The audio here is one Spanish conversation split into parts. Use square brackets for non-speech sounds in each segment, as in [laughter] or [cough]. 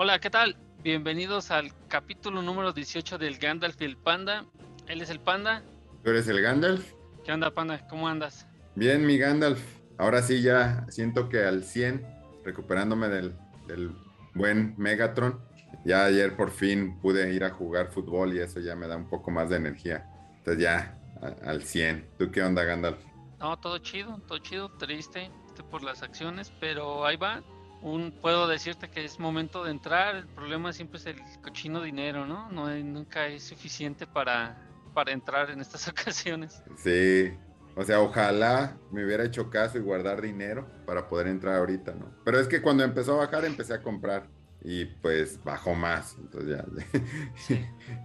Hola, ¿qué tal? Bienvenidos al capítulo número 18 del Gandalf y el Panda. Él es el Panda. ¿Tú eres el Gandalf? ¿Qué onda, Panda? ¿Cómo andas? Bien, mi Gandalf. Ahora sí ya siento que al 100, recuperándome del, del buen Megatron. Ya ayer por fin pude ir a jugar fútbol y eso ya me da un poco más de energía. Entonces ya a- al 100. ¿Tú qué onda, Gandalf? No, todo chido, todo chido, triste triste por las acciones, pero ahí va. Un, puedo decirte que es momento de entrar. El problema siempre es el cochino dinero, ¿no? No hay- nunca es suficiente para, para entrar en estas [laughs] ocasiones. Sí. O sea, ojalá me hubiera hecho caso y guardar dinero para poder entrar ahorita, ¿no? Pero es que cuando empezó a bajar empecé a comprar y pues bajó más. Entonces ya, [laughs] ya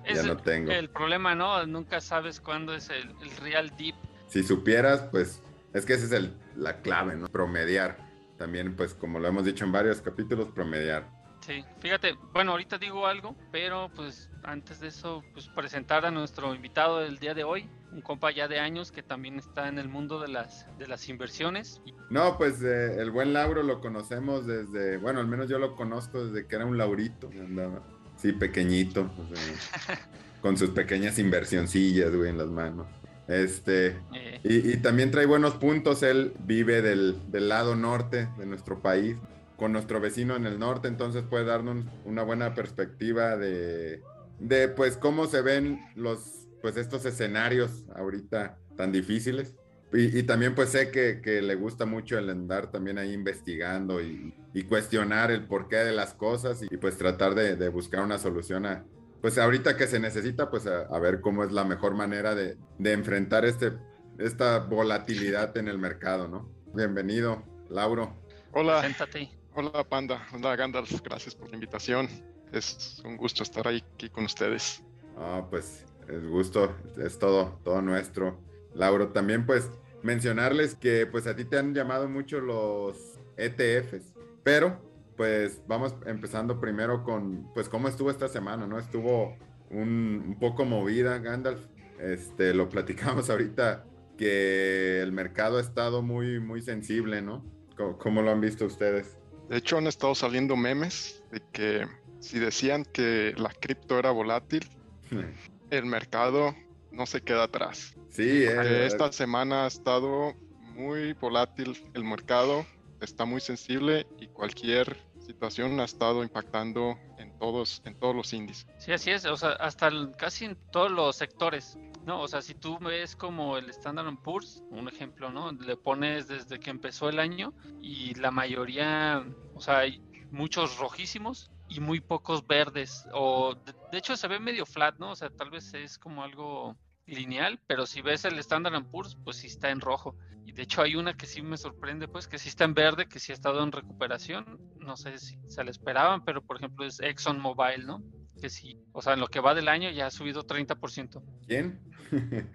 Es no tengo. el problema, ¿no? Nunca sabes cuándo es el, el real deep. Si supieras, pues es que esa es el, la clave, ¿no? Promediar. También, pues como lo hemos dicho en varios capítulos, promediar. Sí, fíjate, bueno, ahorita digo algo, pero pues antes de eso, pues presentar a nuestro invitado del día de hoy, un compa ya de años que también está en el mundo de las, de las inversiones. No, pues eh, el buen Lauro lo conocemos desde, bueno, al menos yo lo conozco desde que era un Laurito, andaba, sí, pequeñito, o sea, [laughs] con sus pequeñas inversioncillas, güey, en las manos. Este, Eh, y, y también trae buenos puntos, él vive del, del lado norte de nuestro país, con nuestro vecino en el norte, entonces puede darnos una buena perspectiva de, de pues cómo se ven los, pues estos escenarios ahorita tan difíciles. Y, y también pues sé que, que le gusta mucho el andar también ahí investigando y, y cuestionar el porqué de las cosas y, pues tratar de, de buscar una solución a, pues ahorita que se necesita, pues a, a ver cómo es la mejor manera de, de enfrentar este, esta volatilidad en el mercado, ¿no? Bienvenido, Lauro. Hola, Siéntate. hola Panda, hola Gandalf, gracias por la invitación. Es un gusto estar aquí con ustedes. Ah, pues es gusto, es todo, todo nuestro. Lauro, también pues mencionarles que pues a ti te han llamado mucho los ETFs, pero pues vamos empezando primero con pues cómo estuvo esta semana, ¿no? Estuvo un, un poco movida, Gandalf. Este, lo platicamos [laughs] ahorita que el mercado ha estado muy, muy sensible, ¿no? ¿Cómo, cómo lo han visto ustedes? De hecho, han estado saliendo memes de que si decían que la cripto era volátil, [laughs] el mercado no se queda atrás. Sí, Que eh, esta semana ha estado muy volátil el mercado, está muy sensible y cualquier situación ha estado impactando en todos, en todos los índices. Sí, así es, o sea, hasta casi en todos los sectores, ¿no? O sea, si tú ves como el Standard Poor's, un ejemplo, ¿no? Le pones desde que empezó el año y la mayoría, o sea, hay muchos rojísimos y muy pocos verdes, o de hecho se ve medio flat, ¿no? O sea, tal vez es como algo lineal, pero si ves el Standard Poor's, pues sí está en rojo. Y de hecho hay una que sí me sorprende, pues que sí está en verde, que sí ha estado en recuperación. No sé si se le esperaban, pero por ejemplo es ExxonMobil, ¿no? Que sí, o sea, en lo que va del año ya ha subido 30%. ¿Quién? [laughs]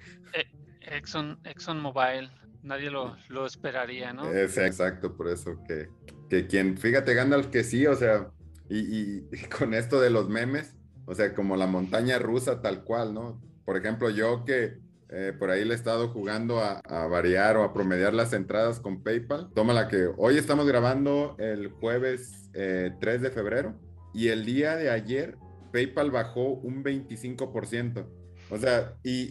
Exxon, ExxonMobil, nadie lo, lo esperaría, ¿no? Es exacto, por eso que, que quien, fíjate, Gandalf, que sí, o sea, y, y- y con esto de los memes, o sea, como la montaña rusa tal cual, ¿no? Por ejemplo, yo que eh, por ahí le he estado jugando a, a variar o a promediar las entradas con PayPal, toma la que hoy estamos grabando el jueves eh, 3 de febrero y el día de ayer PayPal bajó un 25%. O sea, y,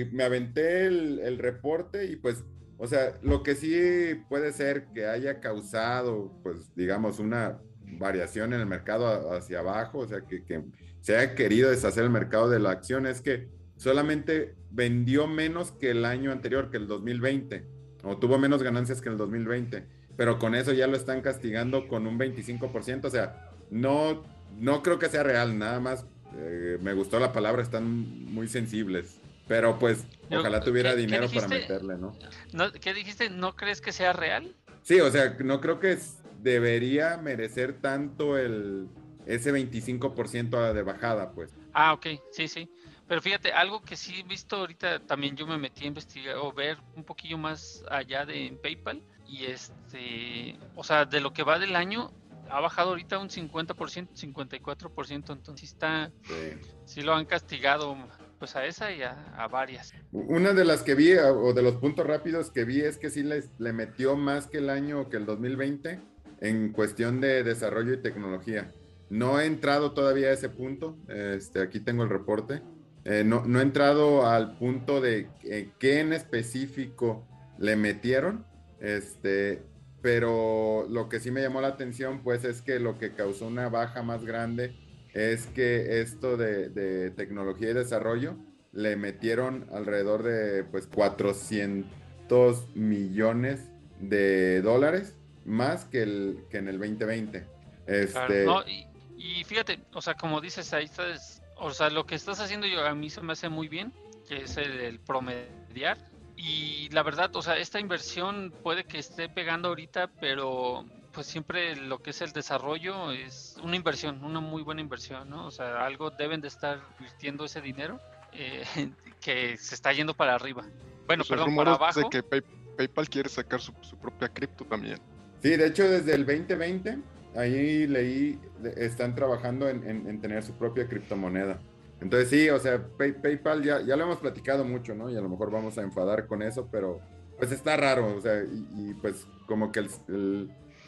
y- me aventé el, el reporte y pues o sea, lo que sí puede ser que haya causado, pues, digamos, una variación en el mercado hacia abajo, o sea, que, que se haya querido deshacer el mercado de la acción, es que solamente vendió menos que el año anterior, que el 2020, o tuvo menos ganancias que el 2020, pero con eso ya lo están castigando con un 25%, o sea, no, no creo que sea real, nada más eh, me gustó la palabra, están muy sensibles. Pero pues, Yo- ojalá tuviera ¿qué- qué dinero para meterle, ¿no? ¿No- ¿Qué dijiste? ¿No crees que sea real? Sí, o sea, no creo que debería merecer tanto el ese 25% de bajada, pues. Ah, ok, sí, sí. Pero fíjate, algo que sí he visto ahorita, también yo me metí a investigar o ver un poquillo más allá de PayPal y este, o sea, de lo que va del año, ha bajado ahorita un 50%, 54%, entonces está, sí lo han castigado pues a esa y a, a varias. Una de las que vi, o de los puntos rápidos que vi, es que sí les, le metió más que el año que el 2020 en cuestión de desarrollo y tecnología. no he entrado todavía a ese punto. Este, aquí tengo el reporte. Eh, no, no, he entrado al punto de qué en específico le metieron. Este, pero lo que sí me llamó la atención, pues, es que lo que causó una baja más grande es que esto de, de tecnología y desarrollo le metieron alrededor de, pues, 400 millones de dólares más que, el, que en el 2020. Este... y, fíjate, o sea, como dices, ahí estás, o sea, lo que estás haciendo yo a mí se me hace muy bien, que es el, promediar. Y la verdad, o sea, esta inversión puede que esté pegando ahorita, pero pues siempre lo que es el desarrollo es una inversión, una muy buena inversión, ¿no? O sea, algo deben de estar invirtiendo ese dinero eh, [laughs] que se está yendo para arriba. Bueno, pues perdón, para abajo. De que PayPal quiere sacar su, su propia cripto también. Sí, de hecho desde el 2020, ahí leí, están trabajando en, tener su propia criptomoneda. Entonces sí, o sea, PayPal ya, ya lo hemos platicado mucho, ¿no? Y a lo mejor vamos a enfadar con eso, pero pues está raro, o sea, y, pues como que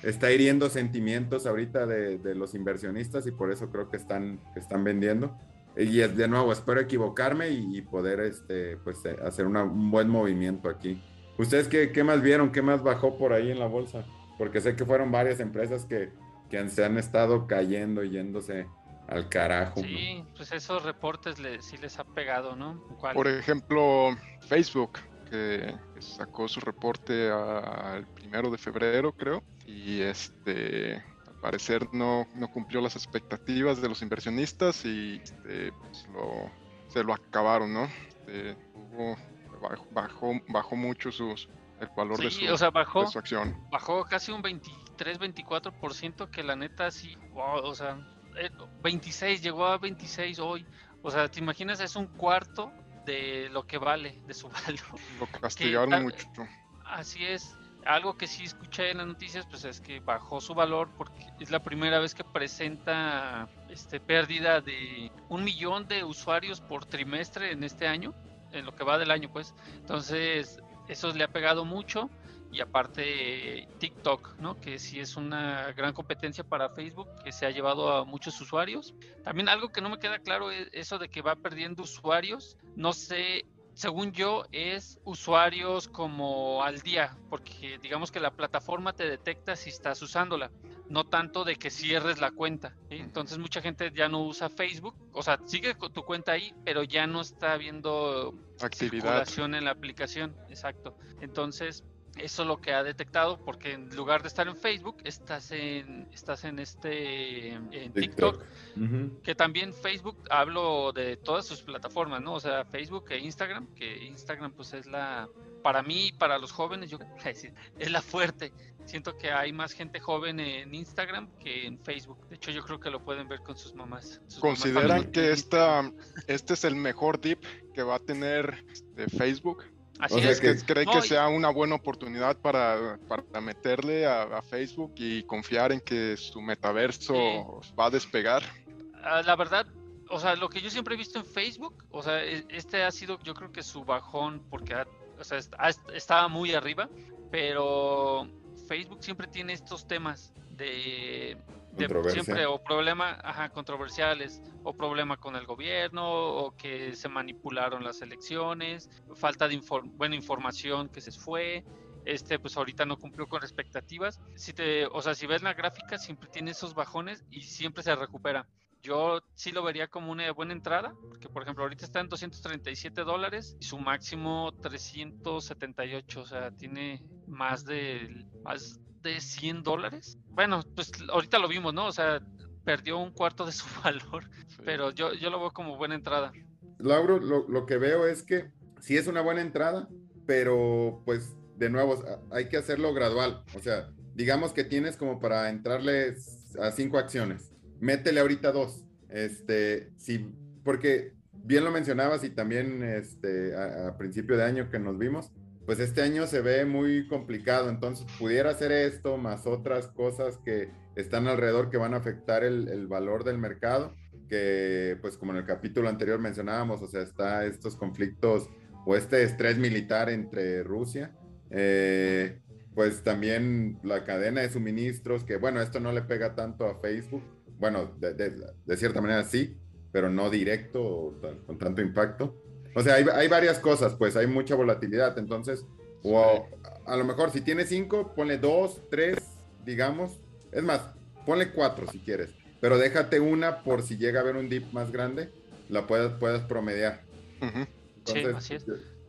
está hiriendo sentimientos ahorita de, los inversionistas y por eso creo que están, están vendiendo. Y de nuevo, espero equivocarme y, poder este, pues, hacer un buen movimiento aquí. ¿Ustedes qué, qué más vieron? ¿Qué más bajó por ahí en la bolsa? porque sé que fueron varias empresas que, que se han estado cayendo y yéndose al carajo. Sí, pues esos reportes sí les ha pegado, ¿no? Por ejemplo, Facebook, que, sacó su reporte al primero de febrero, creo, y este al parecer no, no cumplió las expectativas de los inversionistas y este, pues lo, se lo acabaron, ¿no? Este, bajó, bajó mucho sus, el valor de, su, o sea, bajó, acción. Bajó casi un 23-24%, que la neta sí, wow, o sea, 26, eh, llegó a 26 hoy. O sea, te imaginas, es un cuarto de lo que vale, de su [laughs] valor. Lo castigaron mucho. Así es. Algo que sí escuché en las noticias, pues es que bajó su valor porque es la primera vez que presenta este pérdida de un millón de usuarios por trimestre en este año, en lo que va del año, pues. Entonces, eso le ha pegado mucho y aparte TikTok, ¿no? Que sí es una gran competencia para Facebook, que se ha llevado a muchos usuarios. También algo que no me queda claro es eso de que va perdiendo usuarios. No sé, según yo, es usuarios como al día, porque digamos que la plataforma te detecta si estás usándola no tanto de que cierres la cuenta. Entonces mucha gente ya no usa Facebook, o sea, sigue con tu cuenta ahí, pero ya no está viendo actividad en la aplicación, exacto. Entonces eso es lo que ha detectado porque en lugar de estar en Facebook estás en estás en este en TikTok, que también Facebook hablo de todas sus plataformas no o sea Facebook e Instagram que Instagram pues es la para mí para los jóvenes yo [laughs] es la fuerte siento que hay más gente joven en Instagram que en Facebook. De hecho, yo creo que lo pueden ver con sus mamás. ¿Consideran que esta, este es el mejor dip que va a tener de Facebook? Así es. que cree que sea una buena oportunidad para, para meterle a, Facebook y confiar en que su metaverso va a despegar. Ah, la verdad, o sea, lo que yo siempre he visto en Facebook, o sea, e, este ha sido yo creo que su bajón porque o sea, estaba muy arriba, pero Facebook siempre tiene estos temas de, siempre o problema ajá, controversiales o problema con el gobierno o que se manipularon las elecciones, falta de buena información que se fue, este pues ahorita no cumplió con expectativas. Si te, o sea, si ves la gráfica siempre tiene esos bajones y siempre se recupera. Yo sí lo vería como una buena entrada, porque por ejemplo ahorita está en 237 dólares y su máximo 378, o sea, tiene más de, más de 100 dólares. Bueno, pues ahorita lo vimos, ¿no? O sea, perdió un cuarto de [laughs] su valor, pero yo, yo lo veo como buena entrada. Lauro, lo, lo que veo es que sí es una buena entrada, pero pues de nuevo hay que hacerlo gradual. O sea, digamos que tienes como para entrarle a cinco acciones métele ahorita dos. Este, sí, porque bien lo mencionabas y también este, a, principio de año que nos vimos, pues este año se ve muy complicado, entonces pudiera hacer esto más otras cosas que están alrededor que van a afectar el, valor del mercado, que pues como en el capítulo anterior mencionábamos, o sea, está estos conflictos o este estrés militar entre Rusia, eh, pues también la cadena de suministros, que bueno, esto no le pega tanto a Facebook, bueno, de, cierta manera sí, pero no directo con tanto impacto. O sea, hay, hay, varias cosas, pues hay mucha volatilidad, entonces, o a, lo mejor si tiene cinco, ponle dos, tres, digamos, es más, ponle cuatro si quieres, pero déjate una por si llega a haber un dip más grande, la puedes, puedes promediar. sí, así es.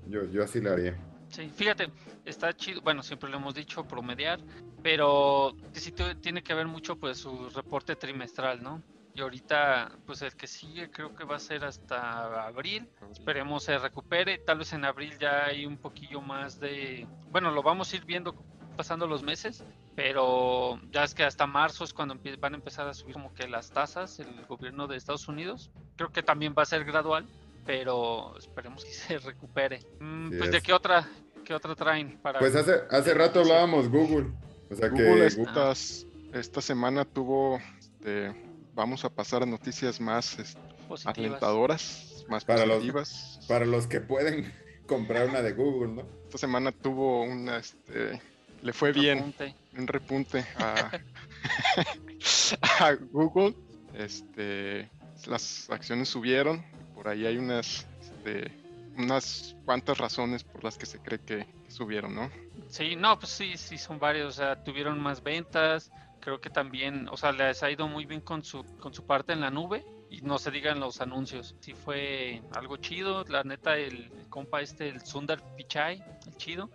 Yo, yo, así lo haría. Sí, fíjate, está chido, bueno, siempre lo hemos dicho, promediar, pero sí tiene que ver mucho pues su reporte trimestral, ¿no? Y ahorita, pues el que sigue creo que va a ser hasta abril. Esperemos se recupere. Tal vez en abril ya hay un poquillo más de... Bueno, lo vamos a ir viendo pasando los meses, pero ya es que hasta marzo es cuando van a empezar a subir como que las tasas el gobierno de Estados Unidos. Creo que también va a ser gradual, pero esperemos que [laughs] se recupere. Mm, pues de qué otra, qué otra traen para. Pues hace hace rato hablábamos Google, o sea Google que esta semana tuvo, este, vamos a pasar a noticias más este, alentadoras, más para positivas. Los, para los que pueden [laughs] comprar una de Google, ¿no? Esta semana tuvo una, este, le fue bien, un repunte a, [laughs] a Google. Este, las acciones subieron, por ahí hay unas, este, unas cuantas razones por las que se cree que subieron, ¿no? Sí, no, pues sí, sí son varios, o sea, tuvieron más ventas, creo que también, o sea, les ha ido muy bien con su, con su parte en la nube y no se digan los anuncios. Sí fue algo chido, la neta, el, compa este, el Sundar Pichai, el chido,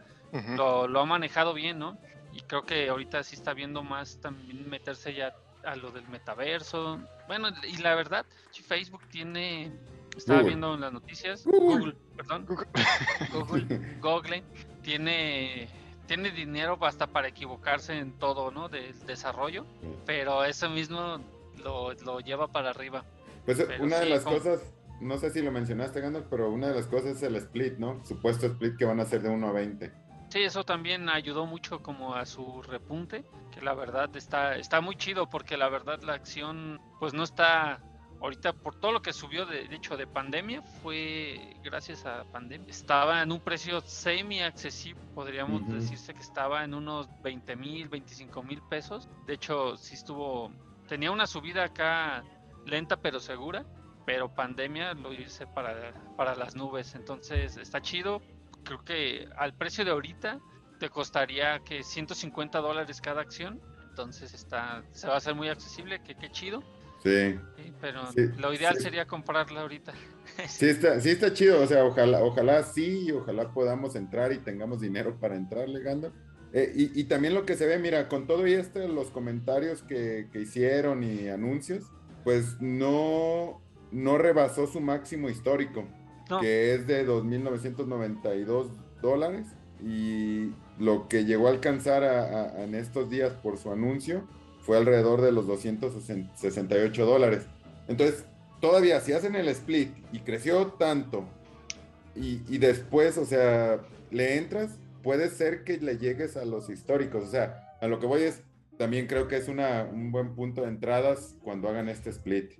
lo, lo, ha manejado bien, ¿no? Y creo que ahorita sí está viendo más también meterse ya a lo del metaverso. Bueno, y la verdad, si Facebook tiene, estaba viendo en las noticias, Google, perdón, Google, Google [laughs] tiene tiene dinero hasta para equivocarse en todo, ¿no? Del desarrollo, pero eso mismo lo, lo lleva para arriba. Pues una de las cosas, no sé si lo mencionaste, Gandalf, pero una de las cosas es el split, ¿no? Supuesto split que van a ser de 1 a 20. Sí, eso también ayudó mucho como a su repunte, que la verdad está, está muy chido porque la verdad la acción pues no está ahorita por todo lo que subió de, hecho de pandemia fue gracias a pandemia. Estaba en un precio semi accesible podríamos decirse que estaba en unos 20 mil 25 mil pesos. De hecho sí estuvo tenía una subida acá lenta pero segura pero pandemia lo hice para, para las nubes. Entonces está chido. Creo que al precio de ahorita te costaría que 150 dólares cada acción. Entonces está se va a hacer muy accesible que qué chido Sí. pero lo ideal sería comprarla ahorita. [laughs] sí, está, sí está chido, o sea, ojalá, ojalá sí, ojalá podamos entrar y tengamos dinero para entrar, Legando. Eh, y, también lo que se ve, mira, con todo y esto, los comentarios que, hicieron y anuncios, pues no, no rebasó su máximo histórico, que es de 2.992 dólares. Y lo que llegó a alcanzar en estos días por su anuncio, fue alrededor de los 268 dólares. Entonces, todavía si hacen el split y creció tanto y, después, o sea, le entras, puede ser que le llegues a los históricos. O sea, a lo que voy es, también creo que es una, un buen punto de entradas cuando hagan este split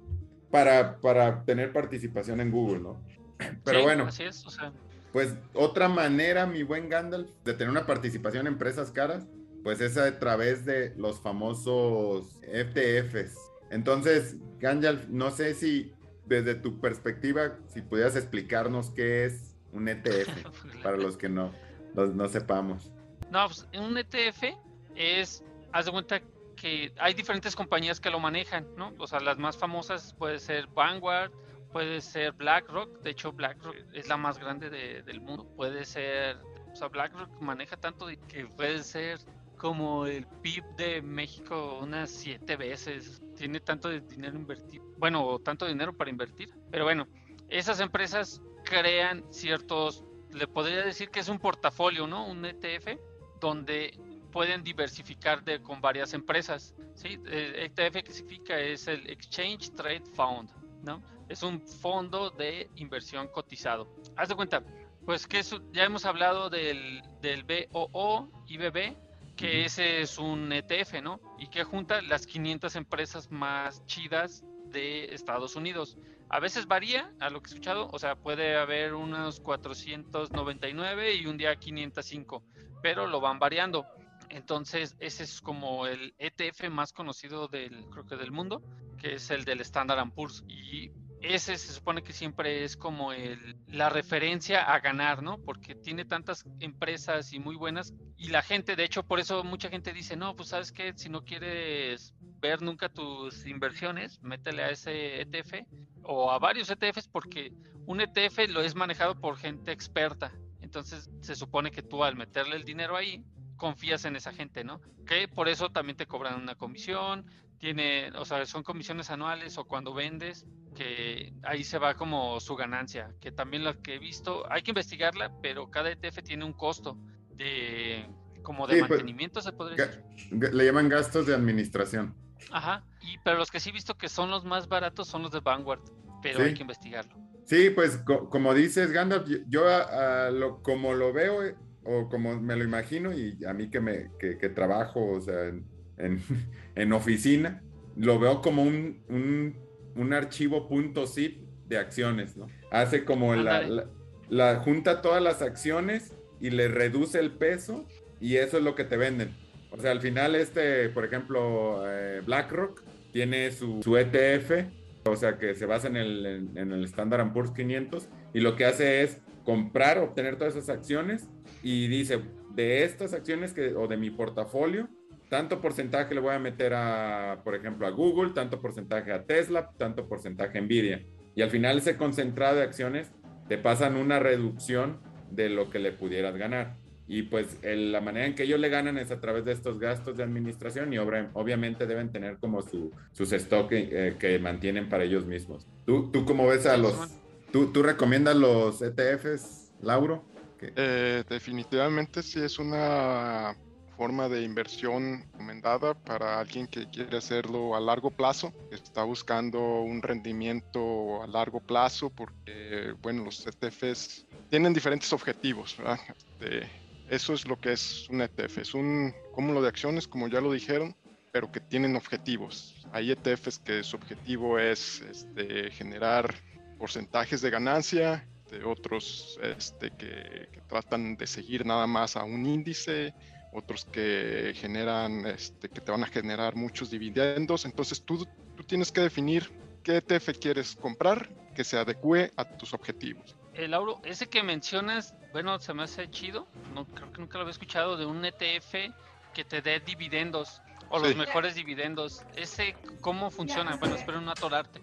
para, para tener participación en Google, ¿no? [clears throat] Pero bueno. Así es, o sea. Pues otra manera, mi buen Gandalf, de tener una participación en empresas caras pues es a través de los famosos FTFs. Entonces, Ganjal, no sé si desde tu perspectiva, si pudieras explicarnos qué es un ETF, [laughs] para los que no, no, sepamos. No, pues un ETF es, haz de cuenta que hay diferentes compañías que lo manejan, ¿no? O sea, las más famosas puede ser Vanguard, puede ser BlackRock, de hecho BlackRock es la más grande del mundo, puede ser, o sea, BlackRock maneja tanto que puede ser como el PIB de México unas siete veces. Tiene tanto dinero invertido, bueno, tanto dinero para invertir. Pero bueno, esas empresas crean ciertos, le podría decir que es un portafolio, ¿no? Un ETF donde pueden diversificar de, con varias empresas. ¿sí? El ETF que significa es el Exchange Trade Fund, ¿no? Es un fondo de inversión cotizado. Haz de cuenta, pues que eso, ya hemos hablado del, del BOO, IBB, que ese es un ETF, ¿no? Y que junta las 500 empresas más chidas de Estados Unidos. A veces varía a lo que he escuchado, o sea, puede haber unos 499 y un día 505, pero lo van variando. Entonces, ese es como el ETF más conocido del, creo que del mundo, que es el del Standard Poor's. Y ese se supone que siempre es como el, la referencia a ganar, ¿no? Porque tiene tantas empresas y muy buenas. Y la gente, de hecho, por eso mucha gente dice, no, pues sabes que si no quieres ver nunca tus inversiones, métele a ese ETF o a varios ETFs porque un ETF lo es manejado por gente experta. Entonces se supone que tú al meterle el dinero ahí, confías en esa gente, ¿no? Que por eso también te cobran una comisión, tiene, o sea, son comisiones anuales o cuando vendes, que ahí se va como su ganancia, que también lo que he visto, hay que investigarla, pero cada ETF tiene un costo de como de pues, mantenimiento, se podría decir. Le llaman gastos de administración. Ajá, y pero los que sí he visto que son los más baratos son los de Vanguard, pero hay que investigarlo. Sí, pues como dices, Gandalf, yo, lo, como lo veo eh, o como me lo imagino y a mí que, me, que, trabajo, o sea, en, [laughs] en, oficina, lo veo como un, un, un archivo .zip de acciones, ¿no? Hace como la, la, junta todas las acciones y le reduce el peso y eso es lo que te venden. O sea, al final este, por ejemplo, eh, BlackRock tiene su, su, ETF, o sea, que se basa en el, en, el Standard Poor's 500 y lo que hace es comprar, obtener todas esas acciones y dice, de estas acciones que, o de mi portafolio, tanto porcentaje le voy a meter a, por ejemplo, a Google, tanto porcentaje a Tesla, tanto porcentaje a Nvidia. Y al final ese concentrado de acciones te pasan una reducción de lo que le pudieras ganar. Y pues la manera en que ellos le ganan es a través de estos gastos de administración y obviamente deben tener como su, sus stock eh, que mantienen para ellos mismos. ¿Tú, tú cómo ves a los... ¿Tú, tú recomiendas los ETFs, Lauro? Eh, definitivamente sí es una forma de inversión recomendada para alguien que quiere hacerlo a largo plazo, que está buscando un rendimiento a largo plazo, porque, bueno, los ETFs tienen diferentes objetivos, ¿verdad? Este, eso es lo que es un ETF, es un cúmulo de acciones, como ya lo dijeron, pero que tienen objetivos. Hay ETFs que su objetivo es este, generar porcentajes de ganancia, de otros este, que, tratan de seguir nada más a un índice, otros que generan, este, que te van a generar muchos dividendos. Entonces tú, tú tienes que definir qué ETF quieres comprar que se adecue a tus objetivos el Lauro, ese que mencionas, bueno, se me hace chido. No, creo que nunca lo había escuchado de un ETF que te dé dividendos o los mejores dividendos. ¿Ese cómo funciona? Bueno, espero no atorarte.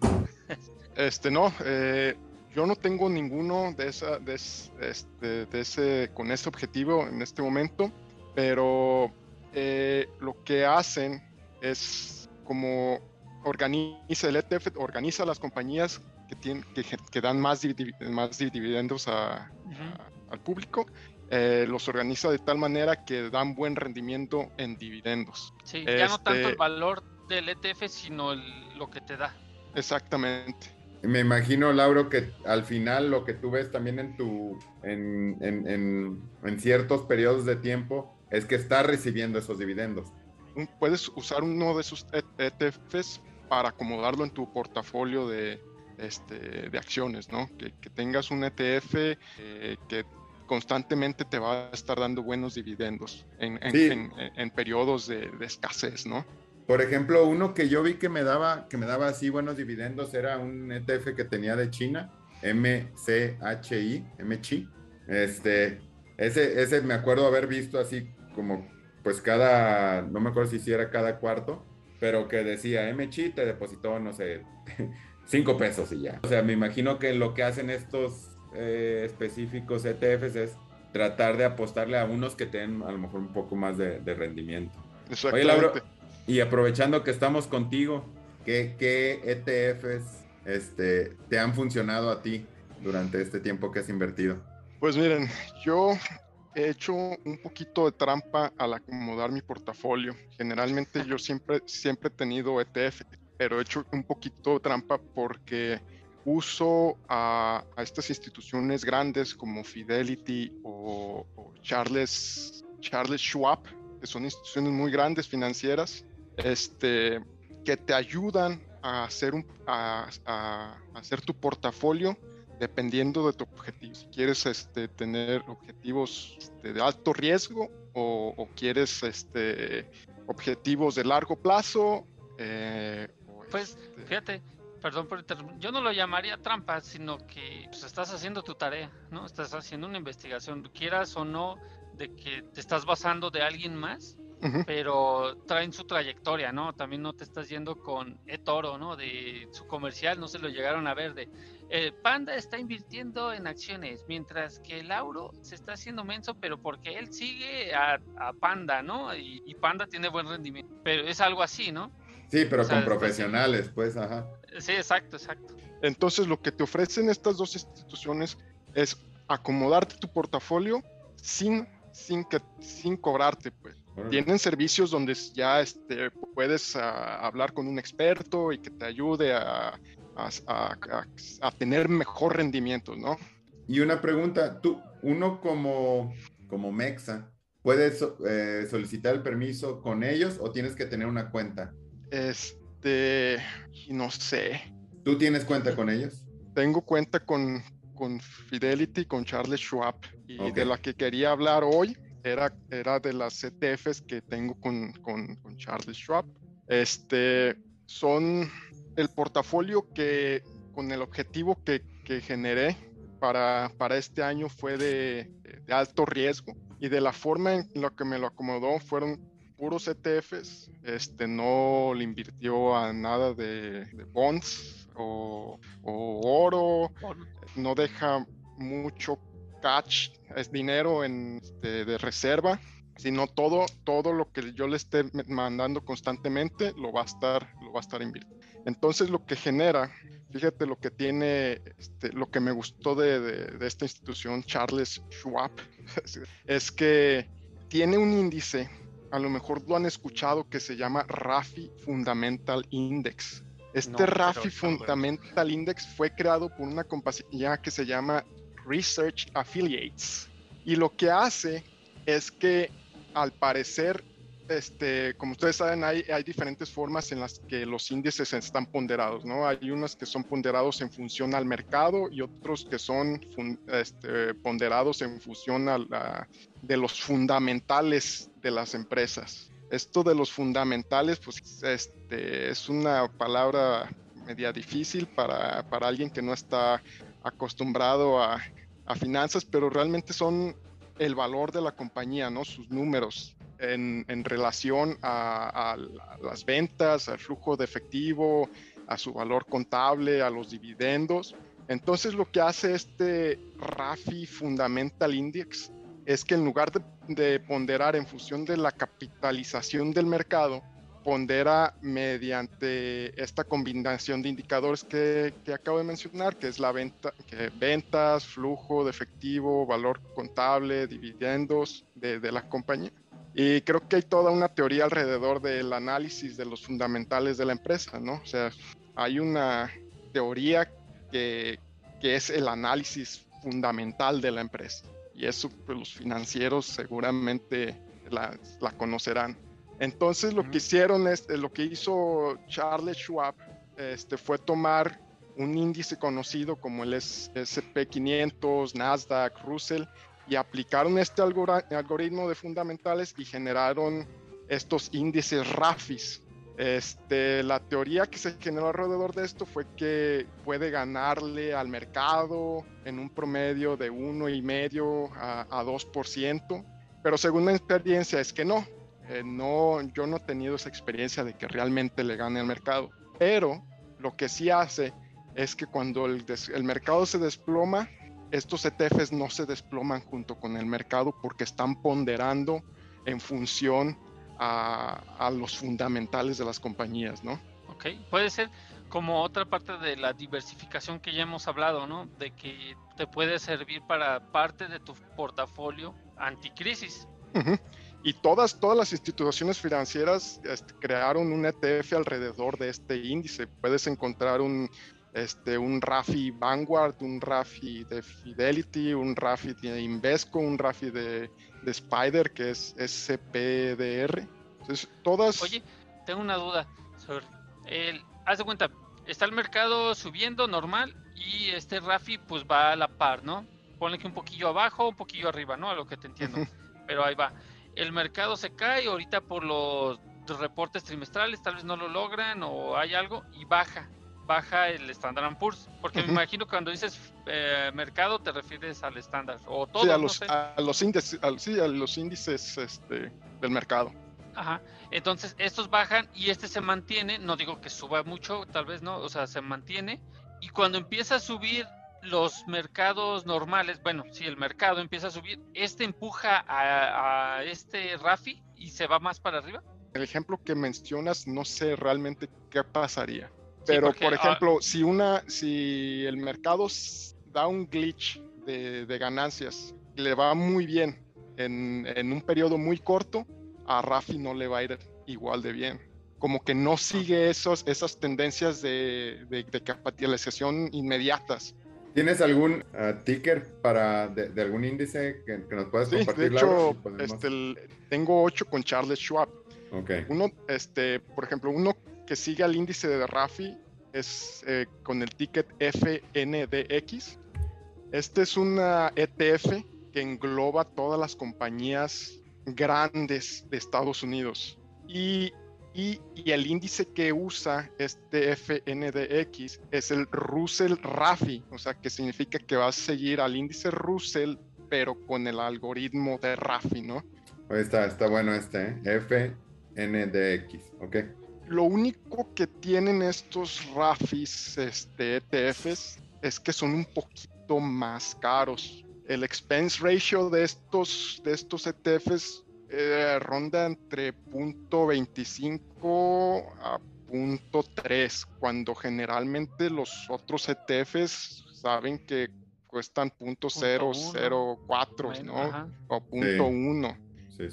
Este, no, eh, yo no tengo ninguno de, esa, de, este, de ese, con ese objetivo en este momento, pero eh, lo que hacen es como organiza el ETF, organiza las compañías que, tienen, que, dan más, más dividendos a, al público, eh, los organiza de tal manera que dan buen rendimiento en dividendos. Sí, ya no tanto el este valor del ETF, sino lo que te da. Exactamente. Me imagino, Lauro, que al final lo que tú ves también en tu, en, en, en ciertos periodos de tiempo, es que está recibiendo esos dividendos. Puedes usar uno de sus ETFs para acomodarlo en tu portafolio de, este, de acciones, ¿no? Que, tengas un ETF eh, que constantemente te va a estar dando buenos dividendos en, en, periodos de, escasez, ¿no? Por ejemplo, uno que yo vi que me daba, que me daba así buenos dividendos era un ETF que tenía de China, MCHI, MCHI. Este, ese, ese me acuerdo haber visto así como, pues cada, no me acuerdo si era cada cuarto, pero que decía MCHI te depositó, no sé, [laughs] cinco pesos y ya. O sea, me imagino que lo que hacen estos eh, específicos ETFs es tratar de apostarle a unos que tengan a lo mejor un poco más de, rendimiento. Oye, Lauro, y aprovechando que estamos contigo, ¿qué, qué ETFs este, te han funcionado a ti durante este tiempo que has invertido? Pues miren, yo he hecho un poquito de trampa al acomodar mi portafolio. Generalmente yo [laughs] siempre, siempre he tenido ETF pero he hecho un poquito de trampa porque uso a, estas instituciones grandes como Fidelity o, Charles, Charles Schwab, que son instituciones muy grandes financieras, este, que te ayudan a hacer, un, a, hacer tu portafolio dependiendo de tu objetivo. Si quieres este, tener objetivos este, de alto riesgo o, quieres este, objetivos de largo plazo. Eh, pues este fíjate, perdón por yo no lo llamaría trampa, sino que pues, estás haciendo tu tarea, ¿no? Estás haciendo una investigación, quieras o no, de que te estás basando de alguien más, pero traen su trayectoria, ¿no? También no te estás yendo con eToro, ¿no? De su comercial, no se lo llegaron a ver de eh, Panda está invirtiendo en acciones, mientras que Lauro se está haciendo menso, pero porque él sigue a, Panda, ¿no? Y, Panda tiene buen rendimiento, pero es algo así, ¿no? Sí, pero con profesionales, pues, ajá. Sí, exacto, exacto. Entonces, lo que te ofrecen estas dos instituciones es acomodarte tu portafolio sin, sin, que, sin cobrarte, pues. Tienen servicios donde ya este, puedes ah, hablar con un experto y que te ayude a, a, tener mejor rendimiento, ¿no? Y una pregunta, tú, uno como, como Mexa, ¿puedes eh, solicitar el permiso con ellos o tienes que tener una cuenta? Este, no sé. ¿Tú tienes cuenta con ellos? Tengo cuenta con, con Fidelity, con Charles Schwab. Y de la que quería hablar hoy era, era de las ETFs que tengo con, con, con Charles Schwab. Este, son el portafolio que con el objetivo que, que generé para, para, este año fue de, de, alto riesgo. Y de la forma en la que me lo acomodó fueron puros ETFs, este, no le invirtió a nada de, bonds o, o, oro, no deja mucho cash, es dinero en, este, de reserva, sino todo, todo lo que yo le esté mandando constantemente lo va a estar, lo va a estar invirtiendo. Entonces lo que genera, fíjate lo que tiene, este, lo que me gustó de, esta institución, Charles Schwab, [laughs] es que tiene un índice, a lo mejor lo han escuchado, que se llama RAFI Fundamental Index. Este RAFI Fundamental Index fue creado por una compañía que se llama Research Affiliates. Y lo que hace es que al parecer este, como ustedes saben, hay, hay, diferentes formas en las que los índices están ponderados, ¿no? Hay unos que son ponderados en función al mercado y otros que son este, ponderados en función a de los fundamentales de las empresas. Esto de los fundamentales, pues este, es una palabra media difícil para, para alguien que no está acostumbrado a, a finanzas, pero realmente son el valor de la compañía, ¿no? Sus números, en, relación a, las ventas, al flujo de efectivo, a su valor contable, a los dividendos. Entonces lo que hace este RAFI Fundamental Index es que en lugar de, ponderar en función de la capitalización del mercado, pondera mediante esta combinación de indicadores que, acabo de mencionar, que es la venta, que ventas, flujo de efectivo, valor contable, dividendos de la compañía. Y creo que hay toda una teoría alrededor del análisis de los fundamentales de la empresa, ¿no? O sea, hay una teoría que, que es el análisis fundamental de la empresa. Y eso pues, los financieros seguramente la, la conocerán. Entonces lo que hicieron, es, lo que hizo Charles Schwab este, fue tomar un índice conocido como el SP500, Nasdaq, Russell, y aplicaron este algoritmo de fundamentales y generaron estos índices RAFIs. Este, la teoría que se generó alrededor de esto fue que puede ganarle al mercado en un promedio de 1,5 a, a 2%, pero según mi experiencia es que no, eh, no, yo no he tenido esa experiencia de que realmente le gane al mercado, pero lo que sí hace es que cuando el, el mercado se desploma, estos ETFs no se desploman junto con el mercado porque están ponderando en función a, los fundamentales de las compañías, ¿no? Ok, puede ser como otra parte de la diversificación que ya hemos hablado, ¿no? De que te puede servir para parte de tu portafolio anticrisis. Y todas, todas las instituciones financieras este, crearon un ETF alrededor de este índice. Puedes encontrar un este, un RAFI Vanguard, un RAFI de Fidelity, un RAFI de Invesco, un RAFI de, Spider, que es SPDR. Entonces, todas... Oye, tengo una duda. Sobre el, haz de cuenta, está el mercado subiendo normal y este Rafi pues va a la par, ¿no? Ponle que un poquillo abajo, un poquillo arriba, ¿no? A lo que te entiendo. Pero ahí va. El mercado se cae ahorita por los reportes trimestrales, tal vez no lo logran o hay algo y baja baja el Standard Poor's? Porque me imagino que cuando dices eh, mercado te refieres al estándar o todo. Sí, a los, a los índices, sí, a los índices este, del mercado. Ajá. Entonces estos bajan y este se mantiene. No digo que suba mucho, tal vez no, o sea, se mantiene. Y cuando empieza a subir los mercados normales, bueno, si el mercado empieza a subir, este empuja a, a este RAFI y se va más para arriba. El ejemplo que mencionas, no sé realmente qué pasaría. Pero, por ah, ejemplo, si, una, si el mercado da un glitch de, ganancias, le va muy bien en, en, un periodo muy corto, a Rafi no le va a ir igual de bien. Como que no sigue esos, esas tendencias de, de, capitalización inmediatas. ¿Tienes algún uh, ticker para de, algún índice que, nos puedas sí, compartir? De hecho, este, tengo ocho con Charles Schwab. Okay. Uno, este, por ejemplo, uno que sigue al índice de Rafi es eh, con el ticket FNDX. Este es una ETF que engloba todas las compañías grandes de Estados Unidos. Y, y, el índice que usa este FNDX es el Russell Rafi, o sea, que significa que va a seguir al índice Russell, pero con el algoritmo de Rafi, ¿no? Está, está bueno este, ¿eh? FNDX, ok. Lo único que tienen estos RAFIs este, ETFs es que son un poquito más caros. El expense ratio de estos, de estos ETFs eh, ronda entre .25 a .3, cuando generalmente los otros ETFs saben que cuestan .004, ¿no? O .1.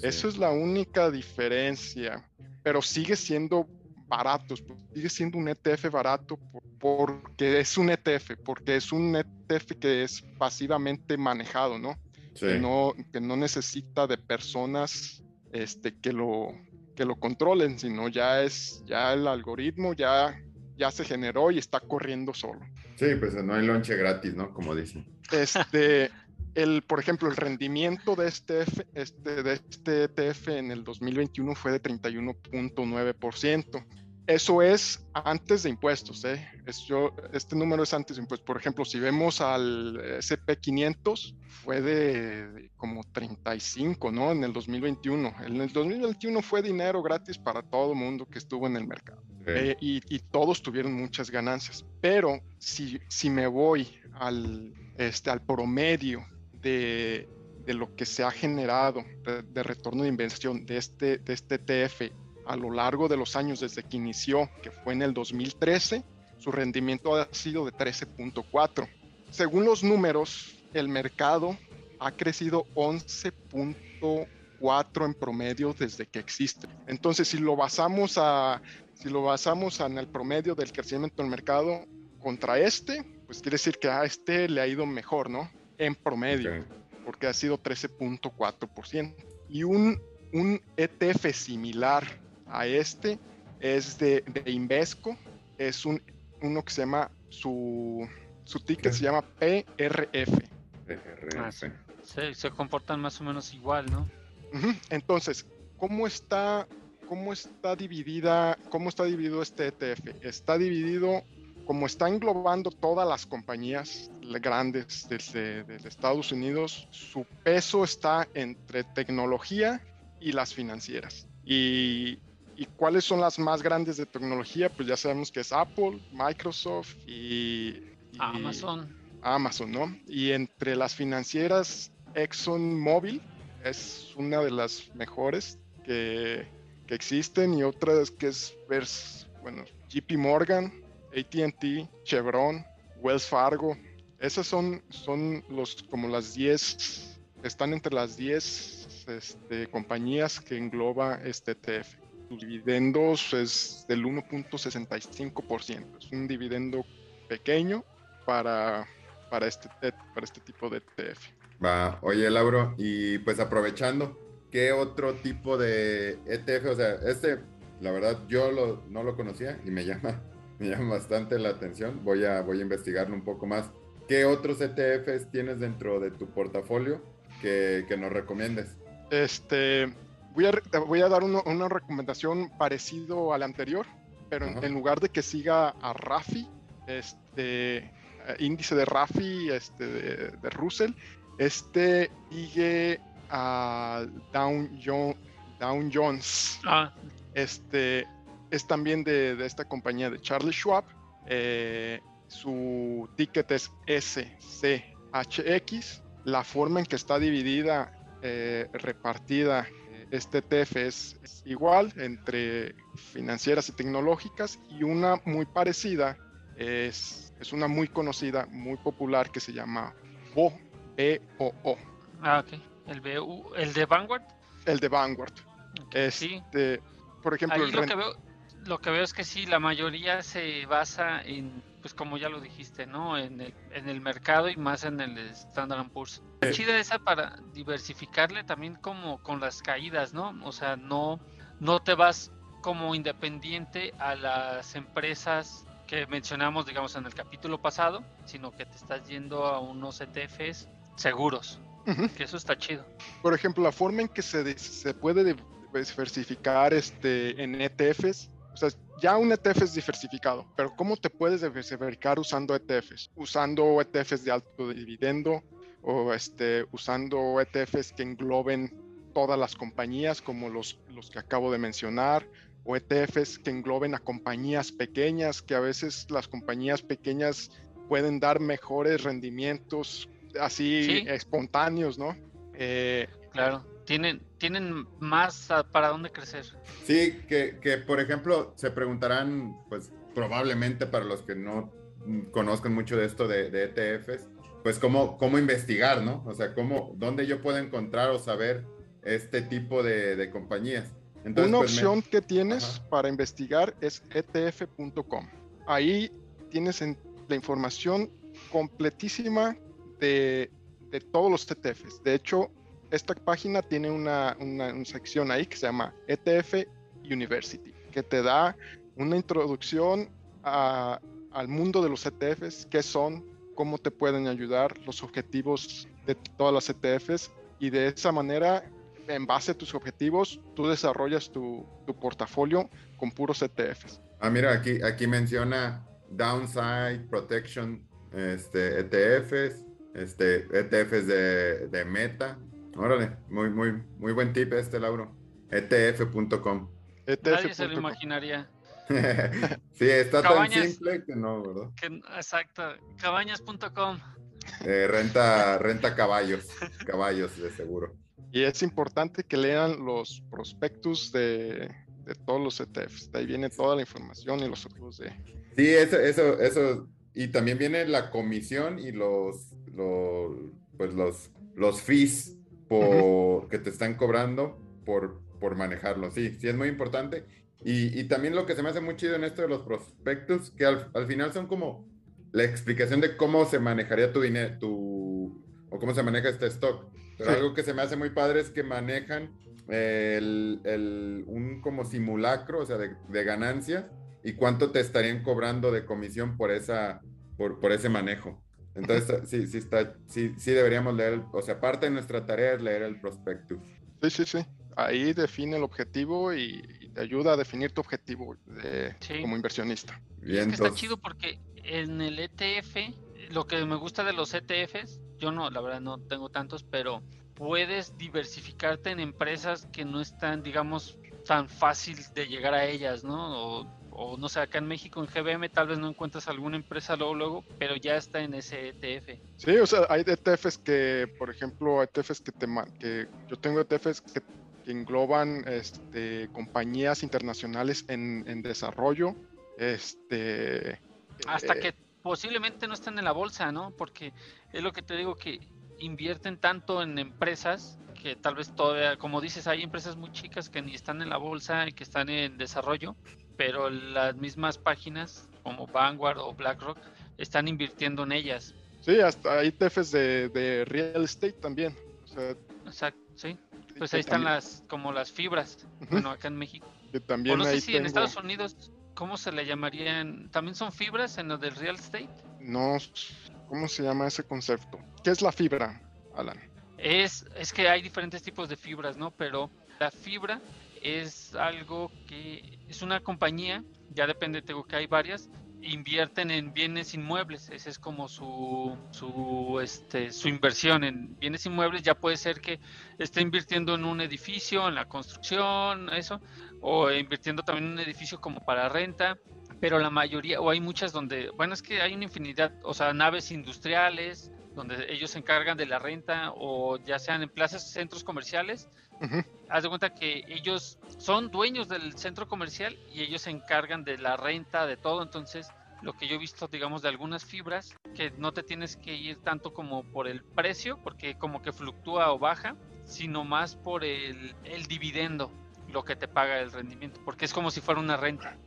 Eso es la única diferencia, pero sigue siendo baratos, sigue siendo un ETF barato porque es un ETF, porque es un ETF que es pasivamente manejado, ¿no? Que no, que no necesita de personas este, que, lo, que lo controlen, sino ya es, ya el algoritmo ya, ya se generó y está corriendo solo. Sí, pues no hay lonche gratis, ¿no? Como dicen. Este, [laughs] el, por ejemplo, el rendimiento de este, este, de este ETF en el 2021 fue de 31.9%. Eso es antes de impuestos. ¿eh? Es yo, este número es antes de impuestos. Por ejemplo, si vemos al SP500, fue de, como 35, ¿no? En el 2021. En el 2021 fue dinero gratis para todo el mundo que estuvo en el mercado. Eh, y, y, todos tuvieron muchas ganancias. Pero si, si me voy al, este, al promedio de, de lo que se ha generado de, retorno de inversión de este, de este ETF a lo largo de los años desde que inició, que fue en el 2013, su rendimiento ha sido de 13.4. Según los números, el mercado ha crecido 11.4 en promedio desde que existe. Entonces, si lo basamos a si lo basamos en el promedio del crecimiento del mercado contra este, pues quiere decir que a este le ha ido mejor, ¿no? En promedio, porque ha sido 13.4%. Y un, un ETF similar a este es de, de Invesco, es un, uno que se llama, su, su ticket se llama PRF. PRF. Ah, se comportan más o menos igual, ¿no? Entonces, ¿cómo está, cómo está dividida, cómo está dividido este ETF? Está dividido como está englobando todas las compañías grandes desde, desde, Estados Unidos, su peso está entre tecnología y las financieras. Y ¿Y cuáles son las más grandes de tecnología? Pues ya sabemos que es Apple, Microsoft y, Amazon. Amazon, ¿no? Y entre las financieras, ExxonMobil es una de las mejores que, que existen y otras que es, bueno, JP Morgan, ATT, Chevron, Wells Fargo. Esas son, son los, como las 10, están entre las 10 este, compañías que engloba este ETF dividendos es del 1.65%. Es un dividendo pequeño para, para, este, para este tipo de ETF. Va, oye Lauro, y pues aprovechando, ¿qué otro tipo de ETF? O sea, este, la verdad, yo no lo conocía y me [laughs] llama me llama bastante la atención. Voy a, voy a investigarlo un poco más. ¿Qué otros ETFs tienes dentro de tu portafolio que, que nos recomiendes? Este, voy a, voy a dar una recomendación parecido al anterior, pero en, lugar de que siga a Rafi, este eh, índice de Rafi, este de, Russell, este sigue a Down, Down Jones. Ah. Este es también de, de, esta compañía de Charlie Schwab. Eh, su ticket es SCHX. La forma en que está dividida, eh, repartida este ETF es, igual entre financieras y tecnológicas y una muy parecida es, es una muy conocida, muy popular que se llama BOO. B-O-O. Ah, ok. El, BU, ¿El de Vanguard? El de Vanguard. sí. Este, por ejemplo, el lo, que veo, lo que veo es que sí, la mayoría se basa en pues como ya lo dijiste, ¿no? En el, en el mercado y más en el Standard Poor's. Es chida esa para diversificarle también como con las caídas, ¿no? O sea, no, no te vas como independiente a las empresas que mencionamos, digamos, en el capítulo pasado, sino que te estás yendo a unos ETFs seguros, que eso está chido. Por ejemplo, la forma en que se, se puede diversificar este, en ETFs o sea, ya un ETF es diversificado, pero ¿cómo te puedes diversificar usando ETFs? Usando ETFs de alto dividendo o este, usando ETFs que engloben todas las compañías como los, los que acabo de mencionar o ETFs que engloben a compañías pequeñas, que a veces las compañías pequeñas pueden dar mejores rendimientos así espontáneos, ¿no? Eh, claro tienen, tienen más para dónde crecer. Sí, que, que, por ejemplo se preguntarán, pues probablemente para los que no conozcan mucho de esto de, de ETFs, pues cómo, cómo investigar, ¿no? O sea, cómo, dónde yo puedo encontrar o saber este tipo de, de compañías. Entonces, Una pues, opción que tienes para investigar es etf.com. Ahí tienes la información completísima de, de todos los ETFs. De hecho, esta página tiene una, sección ahí que se llama ETF University, que te da una introducción al mundo de los ETFs, qué son, cómo te pueden ayudar, los objetivos de todas las ETFs y de esa manera, en base a tus objetivos, tú desarrollas tu, portafolio con puros ETFs. Ah, mira, aquí, menciona Downside Protection este, ETFs, este, ETFs de, de Meta, Órale, muy, muy, muy buen tip este, Lauro. ETF.com. Nadie se lo imaginaría. [laughs] sí, está tan simple que no, ¿verdad? exacto, cabañas.com. Eh, renta, renta caballos, caballos de seguro. Y es importante que lean los prospectus de, todos los ETFs. De ahí viene toda la información y los otros de. Sí, eso, eso, eso. Y también viene la comisión y los, los pues los, los fees por, que te están cobrando por, por manejarlo. Sí, sí es muy importante. Y, y, también lo que se me hace muy chido en esto de los prospectos, que al, al final son como la explicación de cómo se manejaría tu dinero, tu, o cómo se maneja este stock. Pero algo que se me hace muy padre es que manejan el, el, un como simulacro, o sea, de, de, ganancias y cuánto te estarían cobrando de comisión por, esa, por, por ese manejo. Entonces, sí, sí, está, sí, sí deberíamos leer, o sea, parte de nuestra tarea es leer el prospecto. Sí, sí, sí. Ahí define el objetivo y, te ayuda a definir tu objetivo como inversionista. Bien, es que está chido porque en el ETF, lo que me gusta de los ETFs, yo no, la verdad no tengo tantos, pero puedes diversificarte en empresas que no están, digamos, tan fácil de llegar a ellas, ¿no? O o no sé, acá en México en GBM tal vez no encuentras alguna empresa luego, luego, pero ya está en ese ETF. Sí, o sea, hay ETFs que, por ejemplo, ETFs que te que yo tengo ETFs que, engloban este, compañías internacionales en, desarrollo, este hasta eh, que posiblemente no estén en la bolsa, ¿no? Porque es lo que te digo que invierten tanto en empresas que tal vez todavía, como dices, hay empresas muy chicas que ni están en la bolsa y que están en desarrollo pero las mismas páginas como Vanguard o BlackRock están invirtiendo en ellas. Sí, hasta hay TFs de, real estate también. Exacto, sí. Pues ahí están las como las fibras, bueno, acá en México. también o no sé si en Estados Unidos ¿cómo se le llamarían? ¿También son fibras en lo del real estate? No, ¿cómo se llama ese concepto? ¿Qué es la fibra, Alan? Es, es que hay diferentes tipos de fibras, ¿no? Pero la fibra es algo que es una compañía, ya depende, tengo que hay varias, invierten en bienes inmuebles, esa es como su, su, este, su inversión en bienes inmuebles, ya puede ser que esté invirtiendo en un edificio, en la construcción, eso, o invirtiendo también en un edificio como para renta, pero la mayoría, o hay muchas donde, bueno, es que hay una infinidad, o sea, naves industriales, donde ellos se encargan de la renta, o ya sean en plazas, centros comerciales, haz de cuenta que ellos son dueños del centro comercial y ellos se encargan de la renta, de todo. Entonces, lo que yo he visto, digamos, de algunas fibras, que no te tienes que ir tanto como por el precio, porque como que fluctúa o baja, sino más por el, el dividendo, lo que te paga el rendimiento, porque es como si fuera una renta.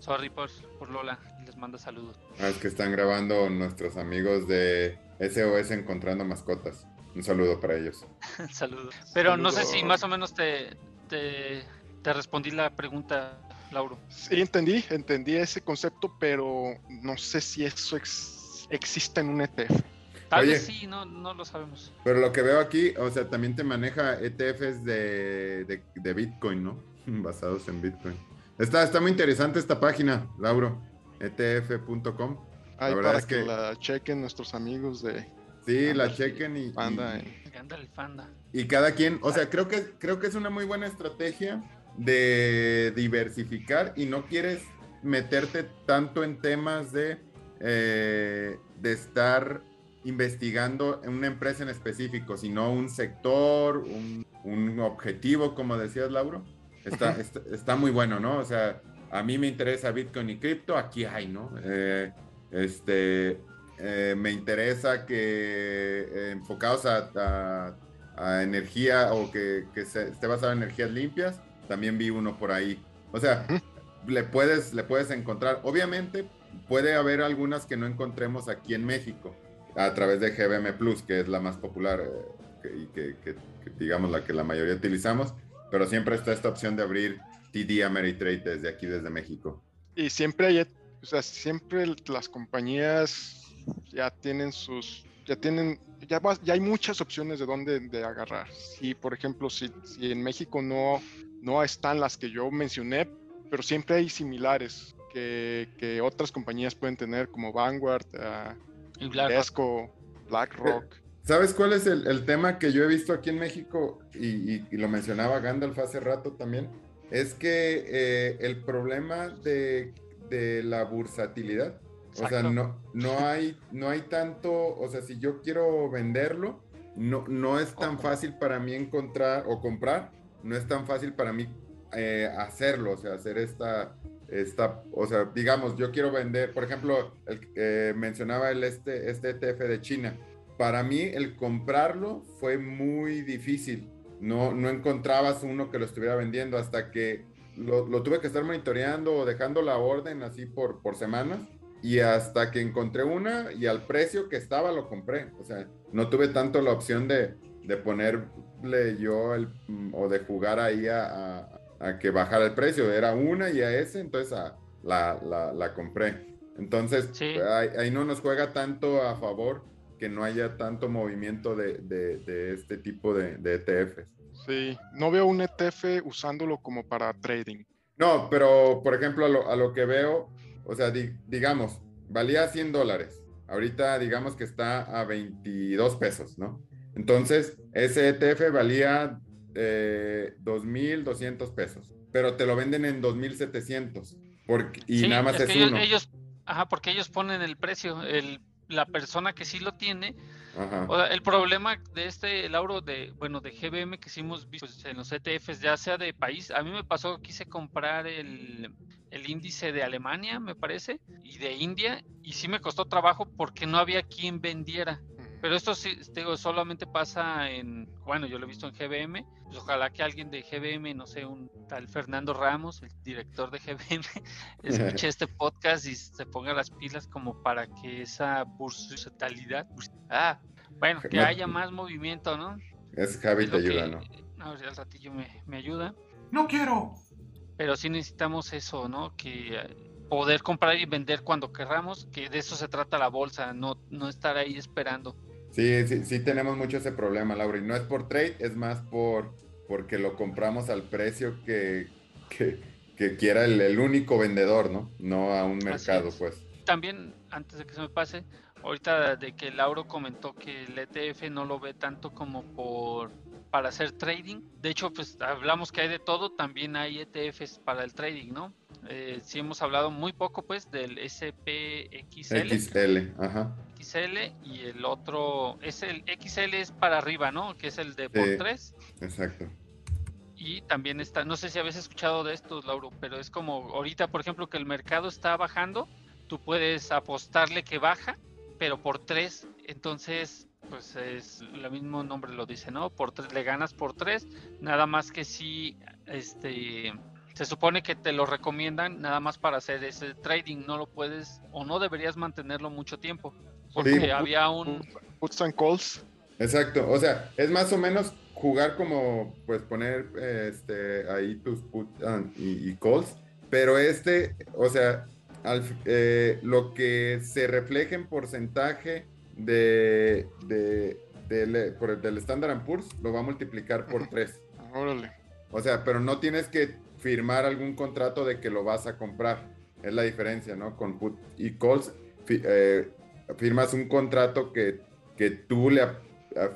Sorry por, por Lola, les mando saludos. Ah, es que están grabando nuestros amigos de SOS Encontrando Mascotas. Un saludo para ellos. [laughs] Saludos. Pero no sé si más o menos te, te, te, respondí la pregunta, Lauro. Sí, entendí, entendí ese concepto, pero no sé si eso ex, existe en un ETF. Tal vez sí, no, no lo sabemos. Pero lo que veo aquí, o sea, también te maneja ETFs de, de, de Bitcoin, ¿no? [laughs] Basados en Bitcoin. Está, está muy interesante esta página, Lauro. ETF.com. Para es que, que la chequen nuestros amigos de Sí, la chequen y, Fanda, y, y cada quien, o sea, creo que creo que es una muy buena estrategia de diversificar y no quieres meterte tanto en temas de, eh, de estar investigando en una empresa en específico, sino un sector, un, un objetivo, como decías, Lauro. Está, está, está, muy bueno, ¿no? O sea, a mí me interesa Bitcoin y cripto, aquí hay, ¿no? Eh, este, eh, me interesa que eh, enfocados a, a, energía o que, que se, esté basado en energías limpias, también vi uno por ahí. O sea, le puedes, le puedes encontrar. Obviamente, puede haber algunas que no encontremos aquí en México a través de GBM Plus, que es la más popular eh, y que, que, que, digamos la que la mayoría utilizamos, pero siempre está esta opción de abrir TD Ameritrade desde aquí, desde México. Y siempre hay, o sea, siempre las compañías ya tienen sus, ya tienen, ya, ya hay muchas opciones de dónde de agarrar. Si, por ejemplo, si, si, en México no, no están las que yo mencioné, pero siempre hay similares que, que otras compañías pueden tener, como Vanguard, uh, Blackrock. BlackRock. ¿Sabes cuál es el, el, tema que yo he visto aquí en México? Y, y, y lo mencionaba Gandalf hace rato también. Es que eh, el problema de, de la bursatilidad o sea, no, no, hay, no hay tanto, o sea, si yo quiero venderlo, no, no es tan fácil para mí encontrar o comprar, no es tan fácil para mí eh, hacerlo, o sea, hacer esta, esta, o sea, digamos, yo quiero vender, por ejemplo, el, eh, mencionaba el este, este ETF de China. Para mí el comprarlo fue muy difícil. No, no encontrabas uno que lo estuviera vendiendo hasta que lo, lo tuve que estar monitoreando o dejando la orden así por, por semanas y hasta que encontré una y al precio que estaba lo compré. O sea, no tuve tanto la opción de, de ponerle yo el, o de jugar ahí a, a, que bajara el precio. Era una y a ese, entonces a, la, la, la, compré. Entonces, sí. ahí, ahí, no nos juega tanto a favor que no haya tanto movimiento de, de, de este tipo de, de ETFs. Sí, no veo un ETF usándolo como para trading. No, pero por ejemplo, a lo, a lo que veo, o sea, di, digamos, valía 100 dólares. Ahorita digamos que está a 22 pesos, ¿no? Entonces, ese ETF valía eh, 2.200 pesos, pero te lo venden en 2.700 porque, y sí, nada más es, es uno. Ellos, ajá, porque ellos ponen el precio, el, la persona que sí lo tiene. O sea, el problema de este, Lauro, de, bueno, de GBM que hicimos pues, en los ETFs, ya sea de país, a mí me pasó, quise comprar el, el índice de Alemania, me parece, y de India, y sí me costó trabajo porque no había quien vendiera. Pero esto sí, digo, solamente pasa en, bueno, yo lo he visto en GBM, pues ojalá que alguien de GBM, no sé, un tal Fernando Ramos, el director de GBM, [laughs] escuche este podcast y se ponga las pilas como para que esa bursatilidad, ah, bueno, que haya más movimiento, ¿no? Es Javi te ayuda, que, ¿no? A ver, al ratillo me, me ayuda. No quiero. pero sí necesitamos eso, ¿no? Que eh, poder comprar y vender cuando querramos, que de eso se trata la bolsa, no, no estar ahí esperando. Sí, sí, sí tenemos mucho ese problema, Laura, y no es por trade, es más por porque lo compramos al precio que, que, quiera el, único vendedor, ¿no? No a un mercado, pues. También, antes de que se me pase, ahorita de que Lauro comentó que el ETF no lo ve tanto como por para hacer trading. De hecho, pues hablamos que hay de todo, también hay ETFs para el trading, ¿no? Eh, sí hemos hablado muy poco, pues, del SPXL. XL, ajá. XL y el otro, es el XL es para arriba, ¿no? Que es el de por 3. Exacto. Y también está, no sé si habéis escuchado de estos, Lauro, pero es como ahorita, por ejemplo, que el mercado está bajando, tú puedes apostarle que baja, pero por 3, entonces pues es lo mismo nombre lo dice, ¿no? Por tres, le ganas por tres, nada más que si este se supone que te lo recomiendan nada más para hacer ese trading, no lo puedes o no deberías mantenerlo mucho tiempo, porque había un puts and calls. Exacto, o sea, es más o menos jugar como pues poner este ahí tus puts y, calls, pero este, o sea, al, eh, lo que se refleja en porcentaje de, de, por el del Standard Poor's, lo va a multiplicar por 3. Órale. O sea, pero no tienes que firmar algún contrato de que lo vas a comprar. Es la diferencia, ¿no? Con put y calls, eh, firmas un contrato que, que tú le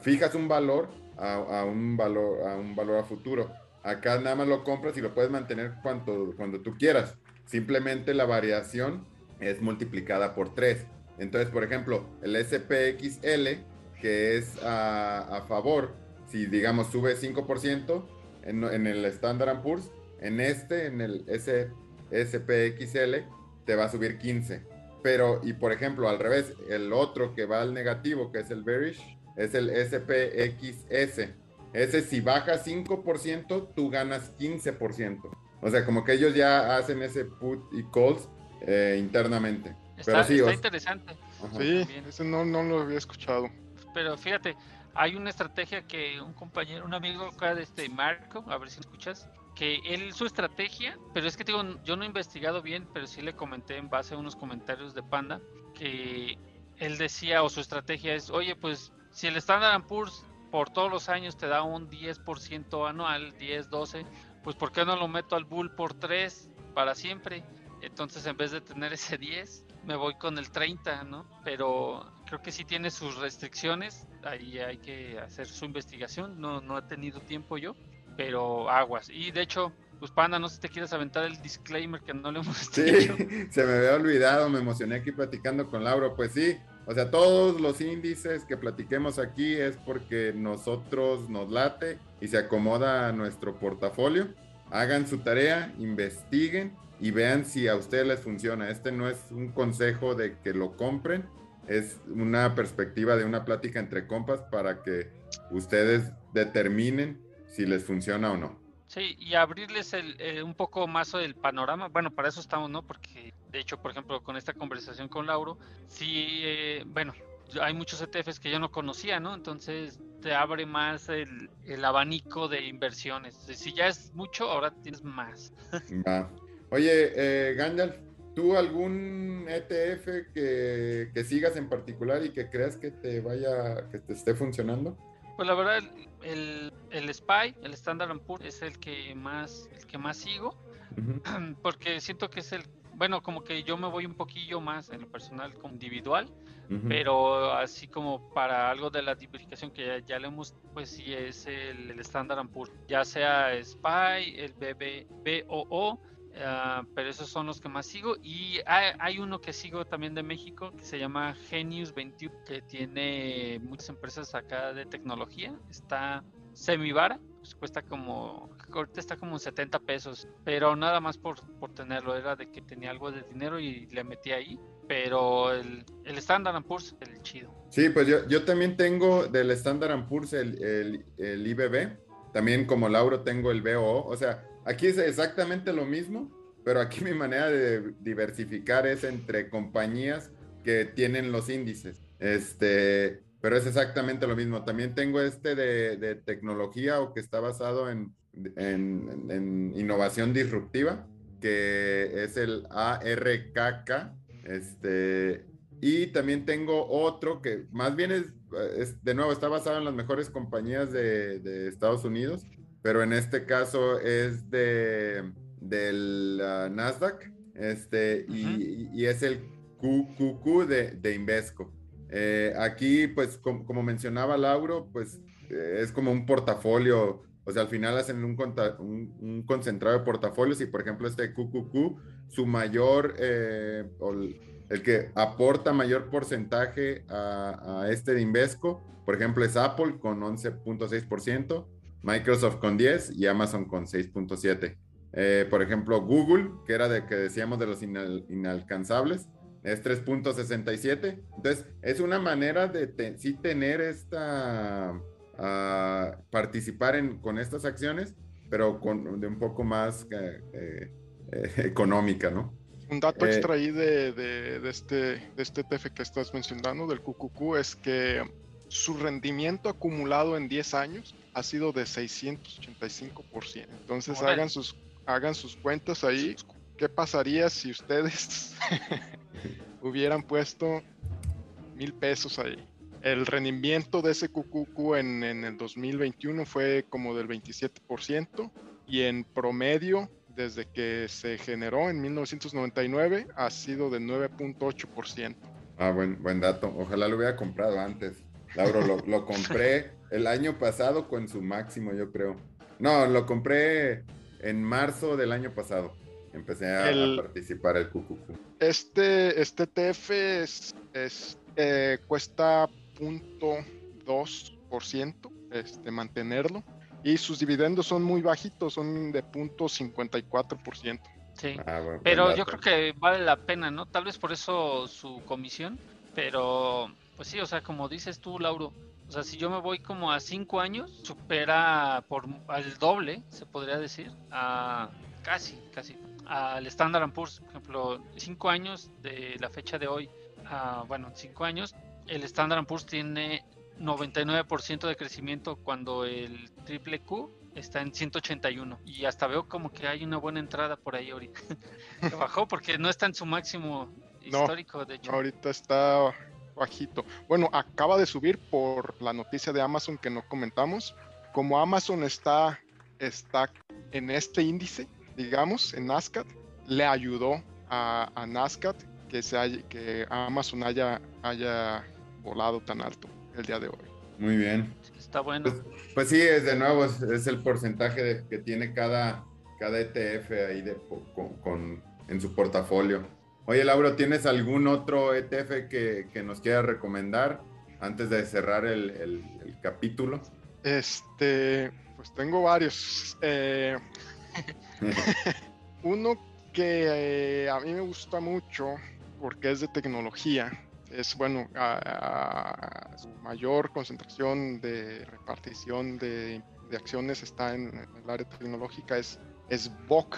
fijas un valor a, un valor a un valor a futuro. Acá nada más lo compras y lo puedes mantener cuando, cuando tú quieras. Simplemente la variación es multiplicada por 3. Entonces, por ejemplo, el SPXL, que es a, favor, si digamos sube 5% en, en el Standard Poor's, en este, en el S, SPXL, te va a subir 15. Pero, y por ejemplo, al revés, el otro que va al negativo, que es el bearish, es el SPXS. Ese si baja 5%, tú ganas 15%. O sea, como que ellos ya hacen ese put y calls eh, internamente. Está, sí, está interesante. Sí, ese no, no lo había escuchado. Pero fíjate, hay una estrategia que un compañero, un amigo acá de este Marco, a ver si escuchas, que él su estrategia, pero es que digo, yo no he investigado bien, pero sí le comenté en base a unos comentarios de Panda que él decía o su estrategia es, oye, pues si el Standard Poor's por todos los años te da un 10% anual, 10, 12, pues ¿por qué no lo meto al Bull por 3 para siempre? Entonces en vez de tener ese 10, me voy con el 30, ¿no? Pero creo que sí tiene sus restricciones, ahí hay que hacer su investigación, no, no he tenido tiempo yo, pero aguas. Y de hecho, pues Panda, no sé si te quieres aventar el disclaimer que no le hemos sí, [laughs] se me había olvidado, me emocioné aquí platicando con Lauro, pues sí, o sea, todos los índices que platiquemos aquí es porque nosotros nos late y se acomoda a nuestro portafolio. Hagan su tarea, investiguen y vean si a ustedes les funciona. Este no es un consejo de que lo compren, es una perspectiva de una plática entre compas para que ustedes determinen si les funciona o no. Sí, y abrirles el, eh, un poco más el panorama. Bueno, para eso estamos, ¿no? Porque, de hecho, por ejemplo, con esta conversación con Lauro, sí, eh, bueno, hay muchos ETFs que yo no conocía, ¿no? Entonces te abre más el, el abanico de inversiones. Si ya es mucho, ahora tienes más. [laughs] Oye, eh, Gandalf, ¿tú algún ETF que, que, sigas en particular y que creas que te vaya, que te esté funcionando? Pues la verdad, el, el SPY, el Standard Poor's, es el que más, el que más sigo, [clears throat] porque siento que es el, bueno, como que yo me voy un poquillo más en lo personal como individual, pero así como para algo de la tipificación que ya, ya le hemos, pues sí es el, el Standard Poor's, ya sea SPY, el BB, Ah, pero esos son los que más sigo. Y hay, uno que sigo también de México que se llama Genius 21, que tiene muchas empresas acá de tecnología. Está semivara, pues cuesta como, ahorita está como 70 pesos, pero nada más por, por tenerlo, era de que tenía algo de dinero y le metí ahí. Pero el, el Standard Poor's, el chido. Sí, pues yo, yo también tengo del Standard Poor's el, el, el IBB. También como Lauro tengo el BOO. O sea, Aquí es exactamente lo mismo, pero aquí mi manera de diversificar es entre compañías que tienen los índices. Este, pero es exactamente lo mismo. También tengo este de, tecnología o que está basado en, en, innovación disruptiva, que es el ARKK. Este, y también tengo otro que más bien es, de nuevo, está basado en las mejores compañías de, Estados Unidos, pero en este caso es de, del uh, Nasdaq, este, y, es el QQQ de, de Invesco. Eh, aquí, pues, como mencionaba Lauro, pues eh, es como un portafolio, o sea, al final hacen un, un, concentrado de portafolios y, por ejemplo, este QQQ, su mayor, eh, el que aporta mayor porcentaje a, este de Invesco, por ejemplo, es Apple con 11.6%, Microsoft con 10 y Amazon con 6.7%. por ejemplo, Google, que era de que decíamos de los inalcanzables, es 3.67. Entonces, es una manera de sí tener esta, participar en, con estas acciones, pero con, de un poco más eh, eh, [laughs] económica, ¿no? Un dato eh, extra ahí de, de, este, de este TF que estás mencionando, del QQQ, es que su rendimiento acumulado en 10 años ha sido de 685%. Entonces hagan sus, hagan sus cuentas ahí. ¿Qué pasaría si ustedes [laughs] hubieran puesto mil pesos ahí? El rendimiento de ese QQQ en, en el 2021 fue como del 27% y en promedio desde que se generó en 1999 ha sido de 9.8%. Ah, buen, buen dato. Ojalá lo hubiera comprado antes. Lauro, lo, [laughs] lo, compré el año pasado con su máximo, yo creo. No, lo compré en marzo del año pasado. Empecé a, participar el QQQ. Este, este TF es, es eh, cuesta 0.2% este, mantenerlo y sus dividendos son muy bajitos, son de 0.54%. Sí, ah, pero yo creo que vale la pena, ¿no? Tal vez por eso su comisión, pero pues sí, o sea, como dices tú, Lauro, o sea, si yo me voy como a cinco años, supera por al doble, se podría decir, a casi, casi, al Standard Poor's, por ejemplo, cinco años de la fecha de hoy, a, bueno, cinco años, el Standard Poor's tiene 99% de crecimiento cuando el triple Q está en 181 y hasta veo como que hay una buena entrada por ahí ahorita. [laughs] bajó porque no está en su máximo histórico, de hecho. Ahorita está bajito. Bueno, acaba de subir por la noticia de Amazon que no comentamos. Como Amazon está, está en este índice, digamos, en Nasdaq, le ayudó a, a Nasdaq que, se haya, que Amazon haya, haya volado tan alto el día de hoy. Muy bien. Está bueno. Pues, pues sí, es de nuevo, es, el porcentaje que tiene cada, cada ETF ahí de, con, en su portafolio. Oye, Lauro, ¿tienes algún otro ETF que, que nos quieras recomendar antes de cerrar el, el, capítulo? Este, pues tengo varios. Eh, [laughs] [laughs] uno que eh, a mí me gusta mucho porque es de tecnología es bueno, a, su mayor concentración de repartición de, acciones está en, el área tecnológica, es, es VOG,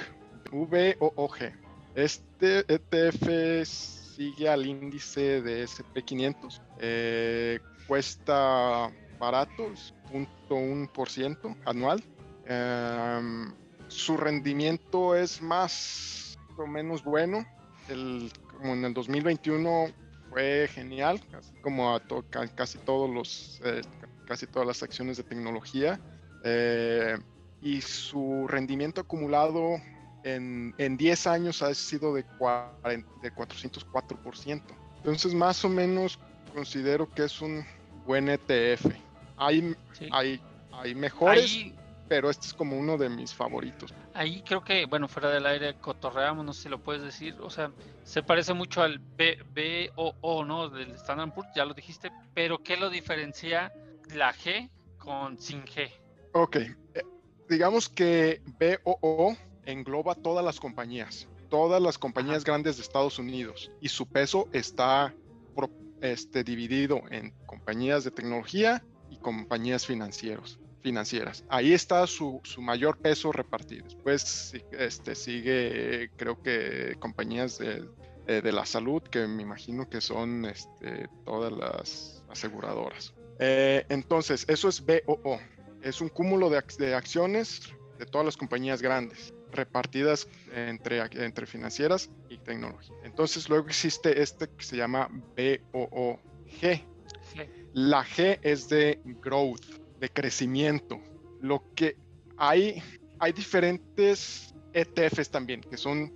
V-O-O-G. Este ETF sigue al índice de SP500, eh, cuesta barato, es 0.1% anual. Em, su rendimiento es más o menos bueno. Como en el 2021 fue genial, como a casi todos los, eh, casi todas las acciones de tecnología. Eh, y su rendimiento acumulado en, en 10 años ha sido de, de 404%. Entonces, más o menos considero que es un buen ETF. Hay, hay, hay mejores pero este es como uno de mis favoritos. Ahí creo que, bueno, fuera del aire cotorreamos, no sé si lo puedes decir, o sea, se parece mucho al B, o ¿no? Del Standard Poor's, ya lo dijiste, pero ¿qué lo diferencia la G con sin G? Ok, eh, digamos que BOO engloba todas las compañías, todas las compañías grandes de Estados Unidos y su peso está este, dividido en compañías de tecnología y compañías financieras financieras. Ahí está su, mayor peso repartido. Después este, sigue, creo que compañías de, de, la salud, que me imagino que son este, todas las aseguradoras. Eh, entonces, eso es BOO. Es un cúmulo de, de acciones de todas las compañías grandes, repartidas entre, entre financieras y tecnología. Entonces luego existe este que se llama BOOG. La G es de growth, de crecimiento. Lo que hay, hay diferentes ETFs también, que son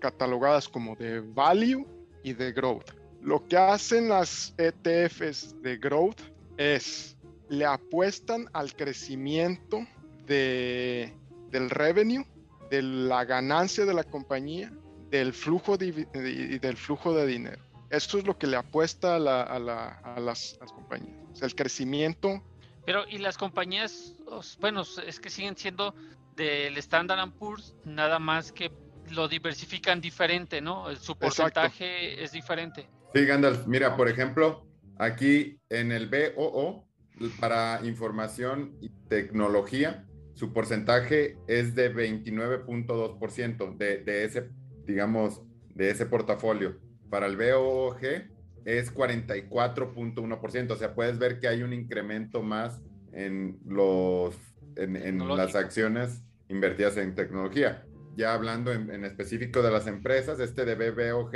catalogadas como de value y de growth. Lo que hacen las ETFs de growth es le apuestan al crecimiento de, del revenue, de la ganancia de la compañía, del flujo de, y del flujo de dinero. Eso es lo que le apuesta a, las, compañías, el crecimiento. Pero, ¿y las compañías, bueno, es que siguen siendo del Standard Poor's, nada más que lo diversifican diferente, ¿no? Su porcentaje es diferente. Sí, Gandalf, mira, por ejemplo, aquí en el BOO, para información y tecnología, su porcentaje es de 29.2% de, de ese, digamos, de ese portafolio. Para el BOG es 44.1%, o sea, puedes ver que hay un incremento más en los en, las acciones invertidas en tecnología. Ya hablando en, en, específico de las empresas, este de BBOG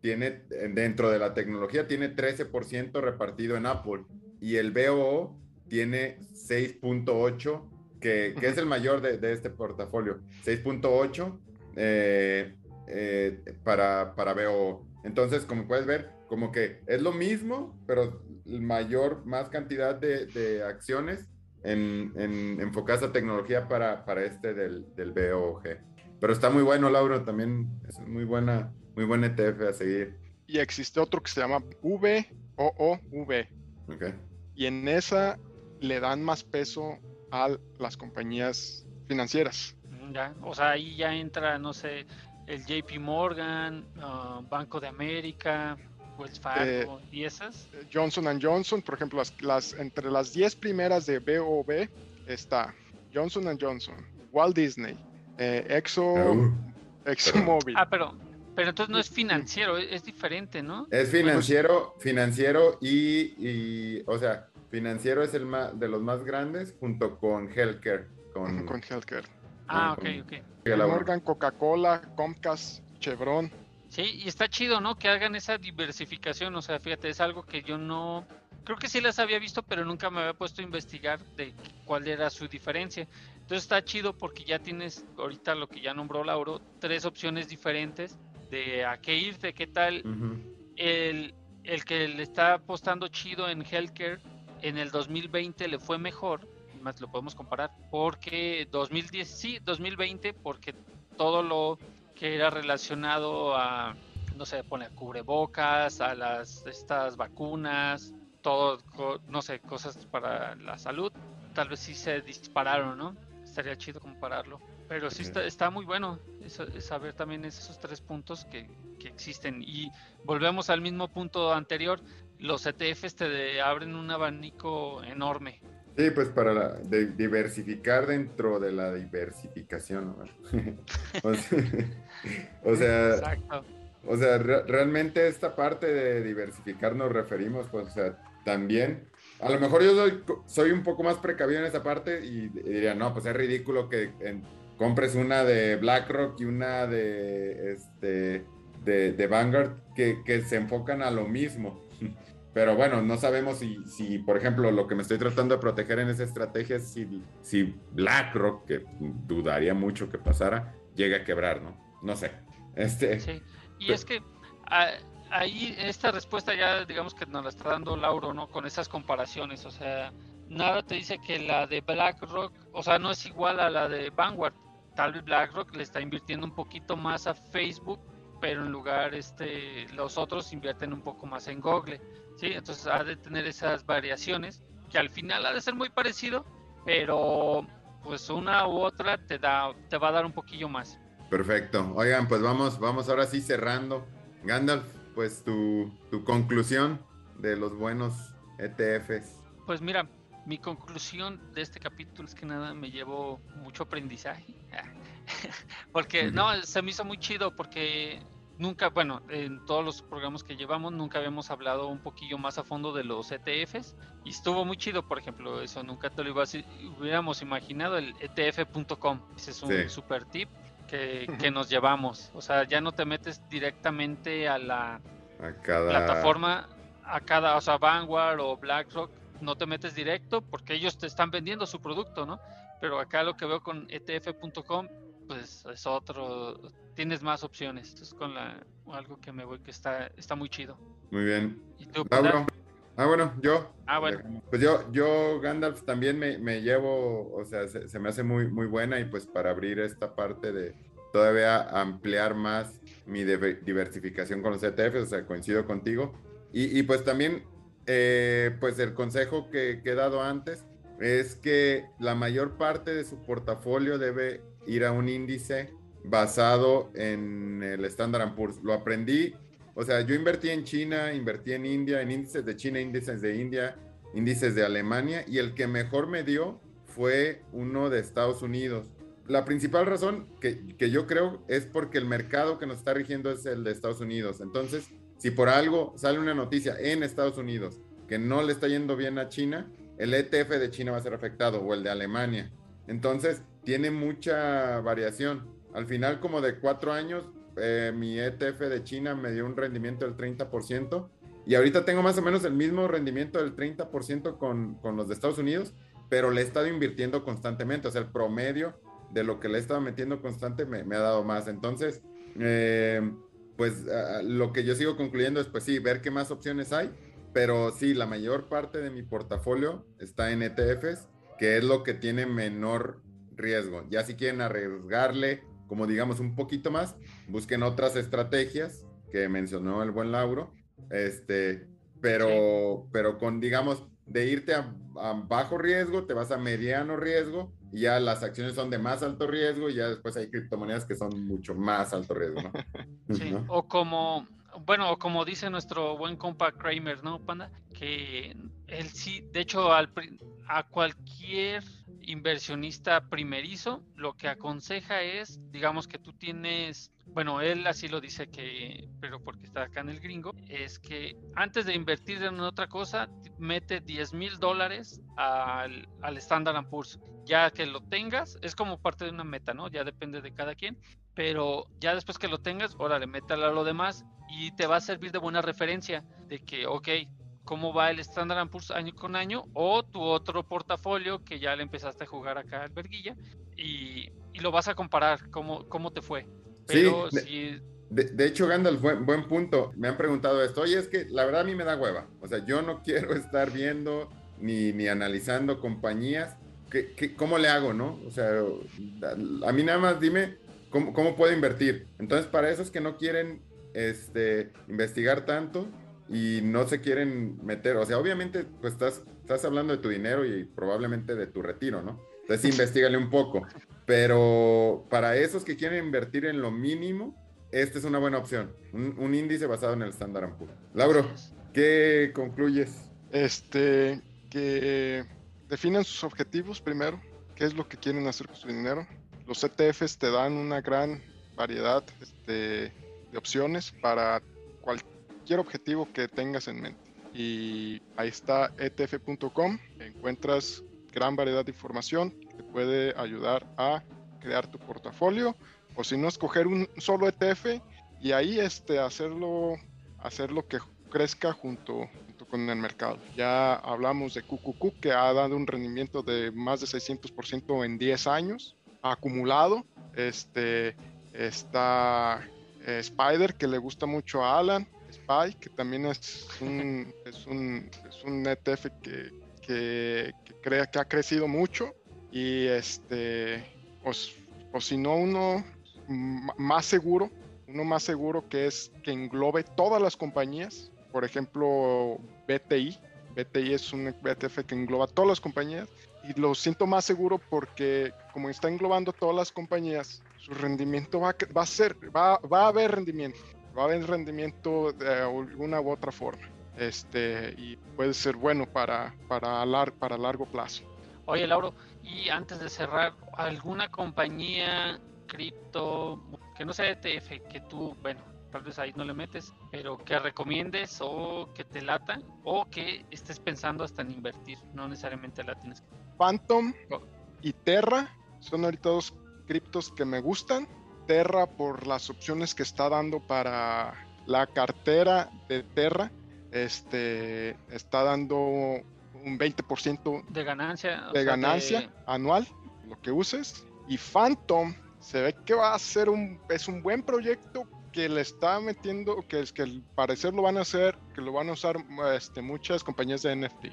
tiene dentro de la tecnología tiene 13% repartido en Apple y el BOO tiene 6.8 que, que, es el mayor de, de este portafolio 6.8 eh, eh, para, para BOO entonces como puedes ver como que es lo mismo pero mayor más cantidad de, de acciones en, en, enfocadas a tecnología para, para este del, del BOG pero está muy bueno Lauro también es muy buena muy buen ETF a seguir. Y existe otro que se llama VOOV. Okay. Y en esa le dan más peso a las compañías financieras. Mm, ya, o sea, ahí ya entra, no sé, el JP Morgan, ah, Banco de América, Wells Fargo y esas. Johnson Johnson, por ejemplo, las, las, entre las 10 primeras de BOV está Johnson Johnson, Walt Disney, eh, Exo, uh, ExxonMobil. Ah, pero pero entonces no es financiero, es, diferente, ¿no? Es financiero, financiero y, o sea, financiero es el más, de los más grandes junto con healthcare. Con, con healthcare. Ah, ok, ok. Morgan, Coca-Cola, Comcast, Chevron. Sí, y está chido, ¿no? Que hagan esa diversificación, o sea, fíjate, es algo que yo no, creo que sí las había visto, pero nunca me había puesto a investigar de cuál era su diferencia. Entonces está chido porque ya tienes ahorita lo que ya nombró Lauro, tres opciones diferentes de a qué irte, qué tal. el, el, que le está apostando chido en healthcare en el 2020 le fue mejor, más lo podemos comparar, porque 2010, sí, 2020, porque todo lo que era relacionado a, no sé, pone a cubrebocas, a las estas vacunas, todo, no sé, cosas para la salud, tal vez sí se dispararon, ¿no? Estaría chido compararlo. Pero sí está, está muy bueno saber también esos tres puntos que, que, existen. Y volvemos al mismo punto anterior, los ETFs te abren un abanico enorme. Sí, pues para diversificar dentro de la diversificación. [laughs] o sea, o sea, realmente esta parte de diversificar nos referimos, pues, o sea, también a lo mejor yo soy, soy, un poco más precavido en esa parte y diría, no, pues es ridículo que en, compres una de BlackRock y una de, este, de, Vanguard que, que, se enfocan a lo mismo. [laughs] Pero bueno, no sabemos si, si, por ejemplo, lo que me estoy tratando de proteger en esa estrategia es si, si BlackRock, que dudaría mucho que pasara, llega a quebrar, ¿no? No sé. Este, sí, y es que ah, ahí esta respuesta ya digamos que nos la está dando Lauro, ¿no? Con esas comparaciones, o sea, nada te dice que la de BlackRock, o sea, no es igual a la de Vanguard tal vez BlackRock le está invirtiendo un poquito más a Facebook, pero en lugar este los otros invierten un poco más en Google, ¿sí? Entonces ha de tener esas variaciones que al final ha de ser muy parecido, pero pues una u otra te da te va a dar un poquillo más. Perfecto. Oigan, pues vamos vamos ahora sí cerrando. Gandalf, pues tu, tu conclusión de los buenos ETFs. Pues mira, mi conclusión de este capítulo es que nada me llevó mucho aprendizaje. [laughs] [laughs] porque no, se me hizo muy chido porque nunca, bueno, en todos los programas que llevamos, nunca habíamos hablado un poquillo más a fondo de los ETFs y estuvo muy chido, por ejemplo, eso nunca te lo hubiéramos imaginado, el ETF.com, ese es un super tip que, que, nos llevamos, o sea, ya no te metes directamente a la plataforma, a cada, o sea, Vanguard o BlackRock, no te metes directo porque ellos te están vendiendo su producto, ¿no? Pero acá lo que veo con ETF.com, pues es otro, tienes más opciones. Esto es con la, algo que me voy que está, está muy chido. Muy bien. ¿Y tú, Ah, bueno, yo. Ah, bueno. Pues yo, yo Gandalf también me, me llevo, o sea, se, se, me hace muy, muy buena y pues para abrir esta parte de todavía ampliar más mi diversificación con los ETFs, o sea, coincido contigo. Y, y pues también, eh, pues el consejo que, que he dado antes es que la mayor parte de su portafolio debe ir a un índice basado en el Standard Poor's. Lo aprendí, o sea, yo invertí en China, invertí en India, en índices de China, índices de India, índices de Alemania, y el que mejor me dio fue uno de Estados Unidos. La principal razón que, que yo creo es porque el mercado que nos está rigiendo es el de Estados Unidos. Entonces, si por algo sale una noticia en Estados Unidos que no le está yendo bien a China, el ETF de China va a ser afectado o el de Alemania. Entonces, tiene mucha variación. Al final, como de cuatro años, eh, mi ETF de China me dio un rendimiento del 30%. Y ahorita tengo más o menos el mismo rendimiento del 30% con, con los de Estados Unidos, pero le he estado invirtiendo constantemente. O sea, el promedio de lo que le he estado metiendo constante me, me ha dado más. Entonces, eh, pues lo que yo sigo concluyendo es, pues sí, ver qué más opciones hay pero sí, la mayor parte de mi portafolio está en ETFs, que es lo que tiene menor riesgo. Ya si quieren arriesgarle, como digamos, un poquito más, busquen otras estrategias que mencionó el buen Lauro, este, pero, pero con, digamos, de irte a, bajo riesgo, te vas a mediano riesgo, y ya las acciones son de más alto riesgo, y ya después hay criptomonedas que son mucho más alto riesgo, ¿no? [laughs] Sí, [laughs] o como bueno, como dice nuestro buen compa Kramer, ¿no, Panda? Que él sí, de hecho, al, a cualquier inversionista primerizo, lo que aconseja es, digamos que tú tienes, bueno, él así lo dice que, pero porque está acá en el gringo, es que antes de invertir en otra cosa, mete 10 mil dólares al, al Standard Poor's. Ya que lo tengas, es como parte de una meta, ¿no? Ya depende de cada quien, pero ya después que lo tengas, órale, métale a lo demás y te va a servir de buena referencia de que, ok, cómo va el Standard Poor's año con año o tu otro portafolio que ya le empezaste a jugar acá al verguilla y, y, lo vas a comparar, cómo, cómo te fue. Pero sí, de, hecho, Gandalf, buen, buen punto. Me han preguntado esto. Oye, es que la verdad a mí me da hueva. O sea, yo no quiero [laughs] estar viendo ni, ni analizando compañías. ¿Qué, qué, cómo le hago, no? O sea, a mí nada más dime cómo, cómo puedo invertir. Entonces, para esos que no quieren este, investigar tanto y no se quieren meter, o sea, obviamente pues estás, estás hablando de tu dinero y probablemente de tu retiro, ¿no? Entonces [laughs] investigale un poco, pero para esos que quieren invertir en lo mínimo, esta es una buena opción, un, índice basado en el Standard Poor's. Lauro, ¿qué concluyes? Este, que definan sus objetivos primero, qué es lo que quieren hacer con su dinero. Los ETFs te dan una gran variedad este, de opciones para cualquier objetivo que tengas en mente. Y ahí está etf.com, encuentras gran variedad de información que puede ayudar a crear tu portafolio o si no escoger un solo ETF y ahí este hacerlo hacerlo que crezca junto, junto con el mercado. Ya hablamos de QQQ que ha dado un rendimiento de más de 600% en 10 años acumulado. Este está eh, Spider, que le gusta mucho a Alan, Spy, que también es un, [laughs] es un, es un ETF que, que, crea, que ha crecido mucho, y este, o, si no, uno más seguro, uno más seguro que es que englobe todas las compañías, por ejemplo, BTI, BTI es un ETF que engloba todas las compañías. Y lo siento más seguro porque como está englobando todas las compañías, su rendimiento va, va a ser, va, va, a haber rendimiento, va a haber rendimiento de alguna u otra forma. Este, y puede ser bueno para, para, para largo plazo. Oye, Lauro, y antes de cerrar, ¿alguna compañía cripto que no sea ETF, que tú, bueno, tal vez ahí no le metes, pero que recomiendes o que te lata o que estés pensando hasta en invertir, no necesariamente la tienes que... Phantom Oh. y Terra son ahorita dos criptos que me gustan. Terra por las opciones que está dando para la cartera de Terra, este está dando un 20% De ganancia. de anual, lo que uses. Y Phantom se ve que va a ser un, es un buen proyecto que le está metiendo, que es que al parecer lo van a hacer, que lo van a usar este, muchas compañías de NFT.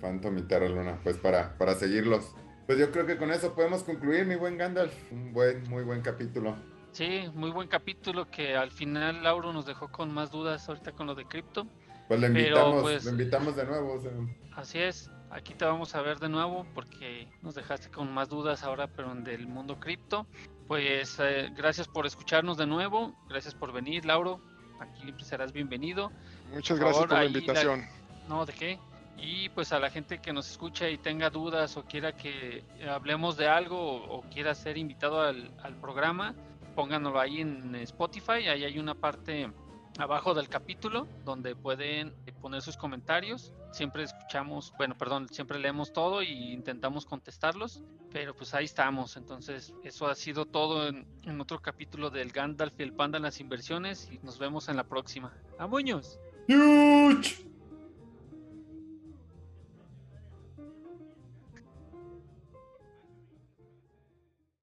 Phantom y Terra Luna, pues para, para seguirlos. Pues yo creo que con eso podemos concluir, mi buen Gandalf. Un buen, muy buen capítulo. Sí, muy buen capítulo que al final Lauro nos dejó con más dudas ahorita con lo de cripto. Pues le Pero, invitamos, pues- le invitamos de nuevo. o sea, Así es, aquí te vamos a ver de nuevo porque nos dejaste con más dudas ahora, pero en del mundo cripto. Pues eh, gracias por escucharnos de nuevo, gracias por venir, Lauro. Aquí siempre serás bienvenido. Muchas Por gracias favor, por la- invitación. No, ¿de qué? Y pues a la gente que nos escucha y tenga dudas o quiera que hablemos de algo o, o quiera ser invitado al, al programa, pónganlo ahí en Spotify. Ahí hay una parte abajo del capítulo donde pueden poner sus comentarios. Siempre escuchamos, bueno, perdón, siempre leemos todo y intentamos contestarlos. Pero pues ahí estamos. Entonces, eso ha sido todo en, en otro capítulo del Gandalf y el Panda en las inversiones. Y nos vemos en la próxima. ¡A Muñoz! ¡Huge!